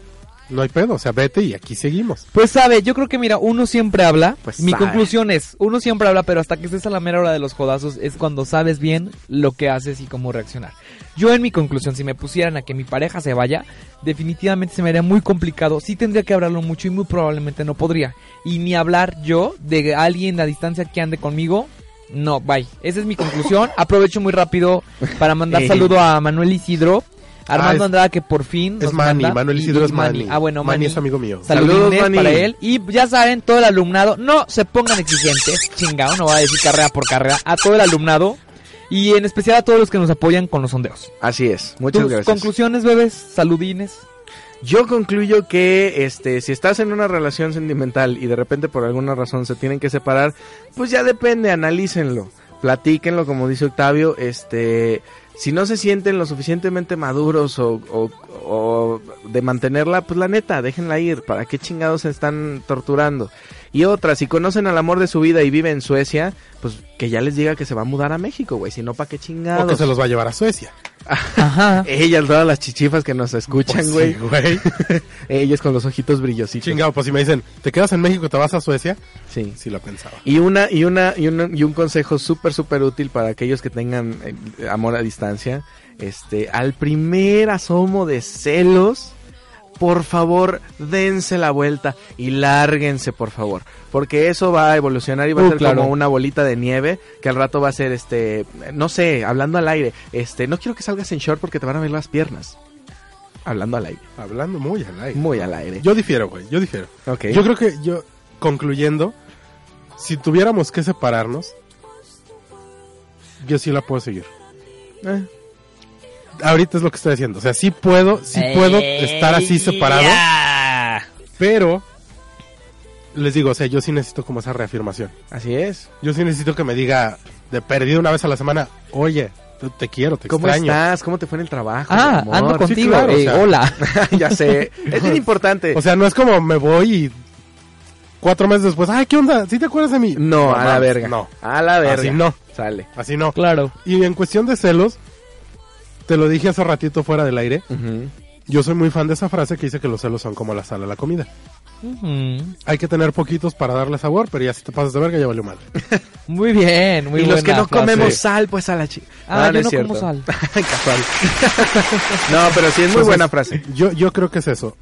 Speaker 6: no hay pedo, o sea, vete y aquí seguimos.
Speaker 1: Pues sabe, yo creo que mira, uno siempre habla.
Speaker 4: Pues
Speaker 1: Mi
Speaker 4: sabe.
Speaker 1: conclusión es, uno siempre habla, pero hasta que estés a la mera hora de los jodazos es cuando sabes bien lo que haces y cómo reaccionar. Yo en mi conclusión, si me pusieran a que mi pareja se vaya, definitivamente se me haría muy complicado. Sí tendría que hablarlo mucho y muy probablemente no podría. Y ni hablar yo de alguien a distancia que ande conmigo. No, bye. Esa es mi conclusión. Aprovecho muy rápido para mandar saludo a Manuel Isidro. Armando
Speaker 6: Ah,
Speaker 1: Andrada que por fin
Speaker 6: Es Manny,
Speaker 1: manda,
Speaker 6: Manuel Isidro
Speaker 1: y
Speaker 6: es Manny.
Speaker 1: Ah, bueno,
Speaker 6: Manny
Speaker 1: Manny.
Speaker 6: es amigo mío.
Speaker 1: Saludines
Speaker 4: Saludos, Manny.
Speaker 1: para él. Y ya saben, todo el alumnado, no se pongan exigentes, chingado, no va a decir carrera por carrera, a todo el alumnado. Y en especial a todos los que nos apoyan con los sondeos.
Speaker 4: Así es. Muchas
Speaker 1: Tus
Speaker 4: gracias.
Speaker 1: conclusiones, bebés, saludines.
Speaker 4: Yo concluyo que este si estás en una relación sentimental y de repente por alguna razón se tienen que separar, pues ya depende, analícenlo, platíquenlo como dice Octavio, este si no se sienten lo suficientemente maduros o, o- o de mantenerla, pues la neta, déjenla ir, ¿para qué chingados se están torturando? Y otra, si conocen al amor de su vida y vive en Suecia, pues que ya les diga que se va a mudar a México, güey, si no, ¿para qué
Speaker 6: O
Speaker 4: chingados?
Speaker 6: que se los va a llevar a Suecia.
Speaker 1: Ajá.
Speaker 4: Ellas, todas las chichifas que nos escuchan,
Speaker 6: Pues
Speaker 4: güey.
Speaker 6: sí, güey.
Speaker 4: Ellas con los ojitos brillositos.
Speaker 6: Chingado, pues si me dicen, ¿te quedas en México, te vas a Suecia?
Speaker 4: Sí.
Speaker 6: Sí lo pensaba.
Speaker 4: Y una y una y un, y un consejo súper súper útil para aquellos que tengan eh, amor a distancia, este, al primer asomo de celos, por favor, dense la vuelta y lárguense, por favor, porque eso va a evolucionar y va a
Speaker 1: Uh,
Speaker 4: ser
Speaker 1: claro.
Speaker 4: como una bolita de nieve que al rato va a ser este, no sé, hablando al aire, este, no quiero que salgas en short porque te van a ver las piernas. Hablando al aire,
Speaker 6: Hablando muy al aire.
Speaker 4: muy al aire.
Speaker 6: Yo difiero, güey, yo difiero.
Speaker 4: Ok.
Speaker 6: Yo creo que yo, concluyendo, si tuviéramos que separarnos, yo sí la puedo seguir.
Speaker 4: Eh,
Speaker 6: Ahorita es lo que estoy haciendo. O sea, sí puedo, sí puedo estar así separado. Pero, les digo, o sea, yo sí necesito como esa reafirmación.
Speaker 4: así es.
Speaker 6: Yo sí necesito que me diga de perdido una vez a la semana, oye, te, quiero, te
Speaker 4: ¿Cómo
Speaker 6: extraño.
Speaker 4: estás? ¿Cómo te fue en el trabajo?
Speaker 1: Ah,
Speaker 4: mi amor?
Speaker 1: ando
Speaker 6: Sí,
Speaker 1: contigo.
Speaker 6: o
Speaker 1: eh,
Speaker 6: sea.
Speaker 1: hola.
Speaker 4: ya sé. Es bien importante.
Speaker 6: O sea, no es como me voy y cuatro meses después, ay, ¿qué onda? ¿Sí te acuerdas de mí?
Speaker 4: no, a la verga.
Speaker 6: No,
Speaker 4: A la verga.
Speaker 6: así no,
Speaker 4: Sale.
Speaker 6: así no.
Speaker 1: claro.
Speaker 6: Y en cuestión de celos, te lo dije hace ratito fuera del aire, yo soy muy fan de esa frase que dice que los celos son como la sal a la comida. Hay que tener poquitos para darle sabor, pero ya si te pasas de verga ya valió mal.
Speaker 1: Muy bien, muy
Speaker 4: y los que no
Speaker 1: frase.
Speaker 4: comemos sal, pues a la chica.
Speaker 1: Ah, yo no como sal.
Speaker 4: Casual. no, pero sí es muy
Speaker 6: Entonces,
Speaker 4: buena frase.
Speaker 6: Yo, yo creo que es eso.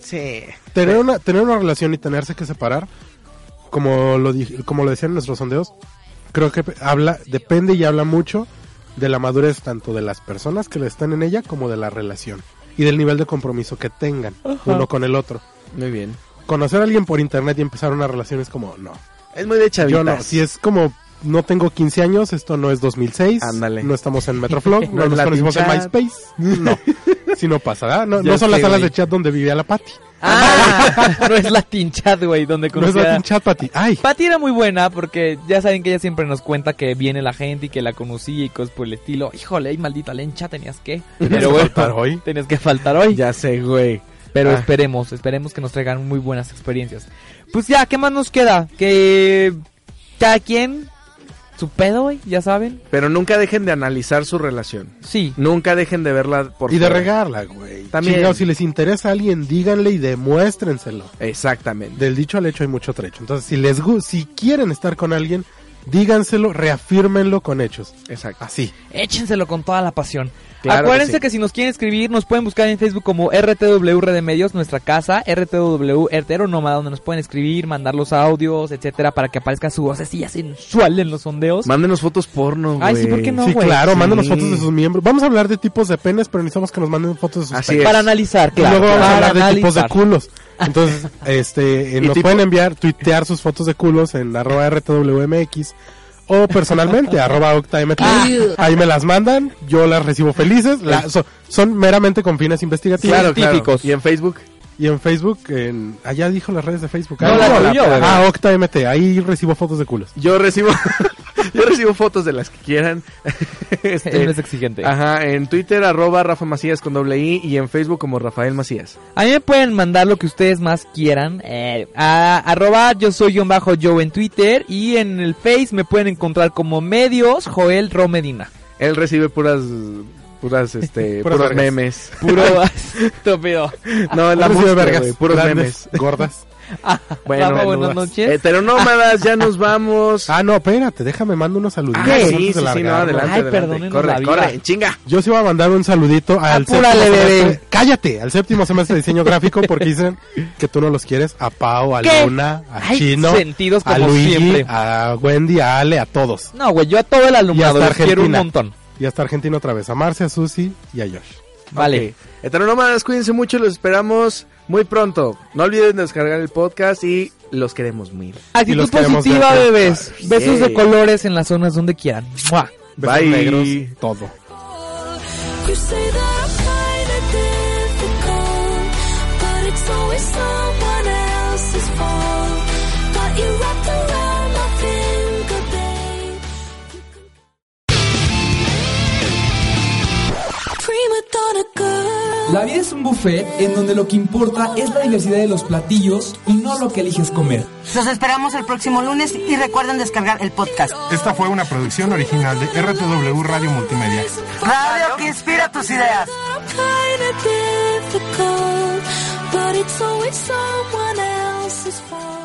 Speaker 4: Sí.
Speaker 6: Tener una, tener una relación y tenerse que separar, como lo, di- como lo decían nuestros sondeos, creo que habla, depende y habla mucho de la madurez tanto de las personas que le están en ella como de la relación y del nivel de compromiso que tengan uno con el otro.
Speaker 4: Muy bien.
Speaker 6: Conocer a alguien por internet y empezar una relación es como, no.
Speaker 4: Es muy de chavitas.
Speaker 6: Yo no, si es como no tengo 15 años, esto no es 2006,
Speaker 4: Ándale.
Speaker 6: no estamos en Metroflog,
Speaker 4: No
Speaker 6: no, nos conocimos en. MySpace, no, si no pasa, ¿verdad? No, no son las salas de chat donde vivía la Patty,
Speaker 1: Ah, no es Latin Chat, güey, donde
Speaker 6: no es
Speaker 1: conocía...
Speaker 6: Latin Chat Patty, ay,
Speaker 1: Patty era muy buena porque ya saben que ella siempre nos cuenta que viene la gente y que la conocía y cosas por el estilo. Híjole, ay, maldita lencha, tenías que. Pero bueno,
Speaker 6: faltar hoy.
Speaker 1: Tenías que faltar hoy.
Speaker 4: Ya sé, güey.
Speaker 1: Pero
Speaker 4: Ah.
Speaker 1: esperemos, esperemos que nos traigan muy buenas experiencias. Pues ya, ¿qué más nos queda? Que cada quien su pedo, güey, ya saben.
Speaker 4: Pero nunca dejen de analizar su relación.
Speaker 1: Sí.
Speaker 4: Nunca dejen de verla por
Speaker 6: y de regarla, güey.
Speaker 4: También.
Speaker 6: Chingado, si les interesa a alguien, díganle y demuéstrenselo.
Speaker 4: Exactamente.
Speaker 6: Del dicho al hecho hay mucho trecho. Entonces, si les si quieren estar con alguien, díganselo, reafírmenlo con hechos.
Speaker 4: Exacto.
Speaker 6: Así.
Speaker 1: Échenselo con toda la pasión.
Speaker 6: Claro
Speaker 1: Acuérdense
Speaker 6: que
Speaker 1: que,
Speaker 6: sí.
Speaker 1: si nos quieren escribir, nos pueden buscar en Facebook como RTW Red de Medios, nuestra casa, RTW Hertero Nómada, donde nos pueden escribir, mandar los audios, etcétera, para que aparezca su vocecilla sensual en los sondeos.
Speaker 4: Mándenos fotos porno,
Speaker 1: Ay, sí,
Speaker 4: güey.
Speaker 1: ¿por qué no,
Speaker 6: sí,
Speaker 1: güey?
Speaker 6: claro,
Speaker 1: Sí.
Speaker 6: mándanos fotos de sus miembros. Vamos a hablar de tipos de penes, pero necesitamos que nos manden fotos de sus
Speaker 4: Así
Speaker 6: penes.
Speaker 4: es.
Speaker 1: Para analizar,
Speaker 6: Y
Speaker 1: claro.
Speaker 6: luego vamos a hablar de tipos de
Speaker 1: analizar.
Speaker 6: culos. Entonces, este, eh,
Speaker 4: Y
Speaker 6: nos
Speaker 4: tipo-
Speaker 6: pueden enviar, tuitear sus fotos de culos en arroba RTWMX o personalmente, arroba OctaMT. Ahí me las mandan, yo las recibo felices. La- so- son meramente con fines investigativos.
Speaker 4: Claro, claro. ¿Y en Facebook?
Speaker 6: Y en Facebook, en, allá dijo las redes de Facebook.
Speaker 4: No,
Speaker 6: Ah,
Speaker 4: la
Speaker 6: ah, OctaMT, ahí recibo fotos de culos.
Speaker 4: Yo recibo yo recibo fotos de las que quieran. Este,
Speaker 1: Él es exigente.
Speaker 4: Ajá, en Twitter arroba Rafa Macías con doble I y en Facebook como Rafael Macías.
Speaker 1: A mí me pueden mandar lo que ustedes más quieran. eh, a arroba yo soy guion bajo yo en Twitter. Y en el Face me pueden encontrar como medios Joel Romedina.
Speaker 4: Él recibe puras puras este
Speaker 6: Puras
Speaker 4: puros
Speaker 6: vergas.
Speaker 4: memes.
Speaker 1: Puro estúpido.
Speaker 4: No, la
Speaker 6: Recibe
Speaker 4: música,
Speaker 6: vergas,
Speaker 4: güey, puros
Speaker 6: grandes,
Speaker 4: memes.
Speaker 6: gordas.
Speaker 4: Bueno,
Speaker 1: Rafa, buenas noches.
Speaker 4: Heteronómadas, ya nos vamos.
Speaker 6: Ah, no, espérate, déjame mando unos saluditos.
Speaker 4: Ah, sí,
Speaker 6: de
Speaker 4: sí, sí, no, adelante,
Speaker 1: Ay,
Speaker 4: adelante. Corre,
Speaker 1: la vida.
Speaker 4: corre, chinga.
Speaker 6: Yo sí voy a mandar un saludito al
Speaker 1: Apúrale,
Speaker 6: séptimo
Speaker 1: bebé.
Speaker 6: semestre- Cállate, al séptimo semestre de diseño gráfico porque dicen que tú no los quieres. A Pau, a
Speaker 1: ¿Qué?
Speaker 6: Luna, a
Speaker 1: Ay,
Speaker 6: Chino,
Speaker 1: sentidos
Speaker 6: a
Speaker 1: como
Speaker 6: Luigi,
Speaker 1: siempre.
Speaker 6: a Wendy, a Ale, a todos.
Speaker 1: No, güey, yo a todo el alumnado los quiero un montón.
Speaker 6: Y hasta Argentina otra vez. A Marcia, a Susi y a Josh.
Speaker 1: Vale.
Speaker 4: Ok. Heteronómadas, cuídense mucho, los esperamos muy pronto. No olviden descargar el podcast y los queremos mil.
Speaker 1: Actitud
Speaker 6: los queremos
Speaker 1: positiva,
Speaker 6: ver
Speaker 1: bebés. Besos de colores en las zonas donde quieran. ¡Mua!
Speaker 6: Besos
Speaker 4: Bye.
Speaker 6: negros, todo.
Speaker 11: Prima donna girl.
Speaker 15: La vida es un buffet en donde lo que importa es la diversidad de los platillos y no lo que eliges comer.
Speaker 16: Los esperamos el próximo lunes y recuerden descargar el podcast.
Speaker 17: Esta fue una producción original de RTW Radio Multimedia.
Speaker 16: Radio que inspira tus ideas.
Speaker 11: kinda difficult, but it's always someone else's fault.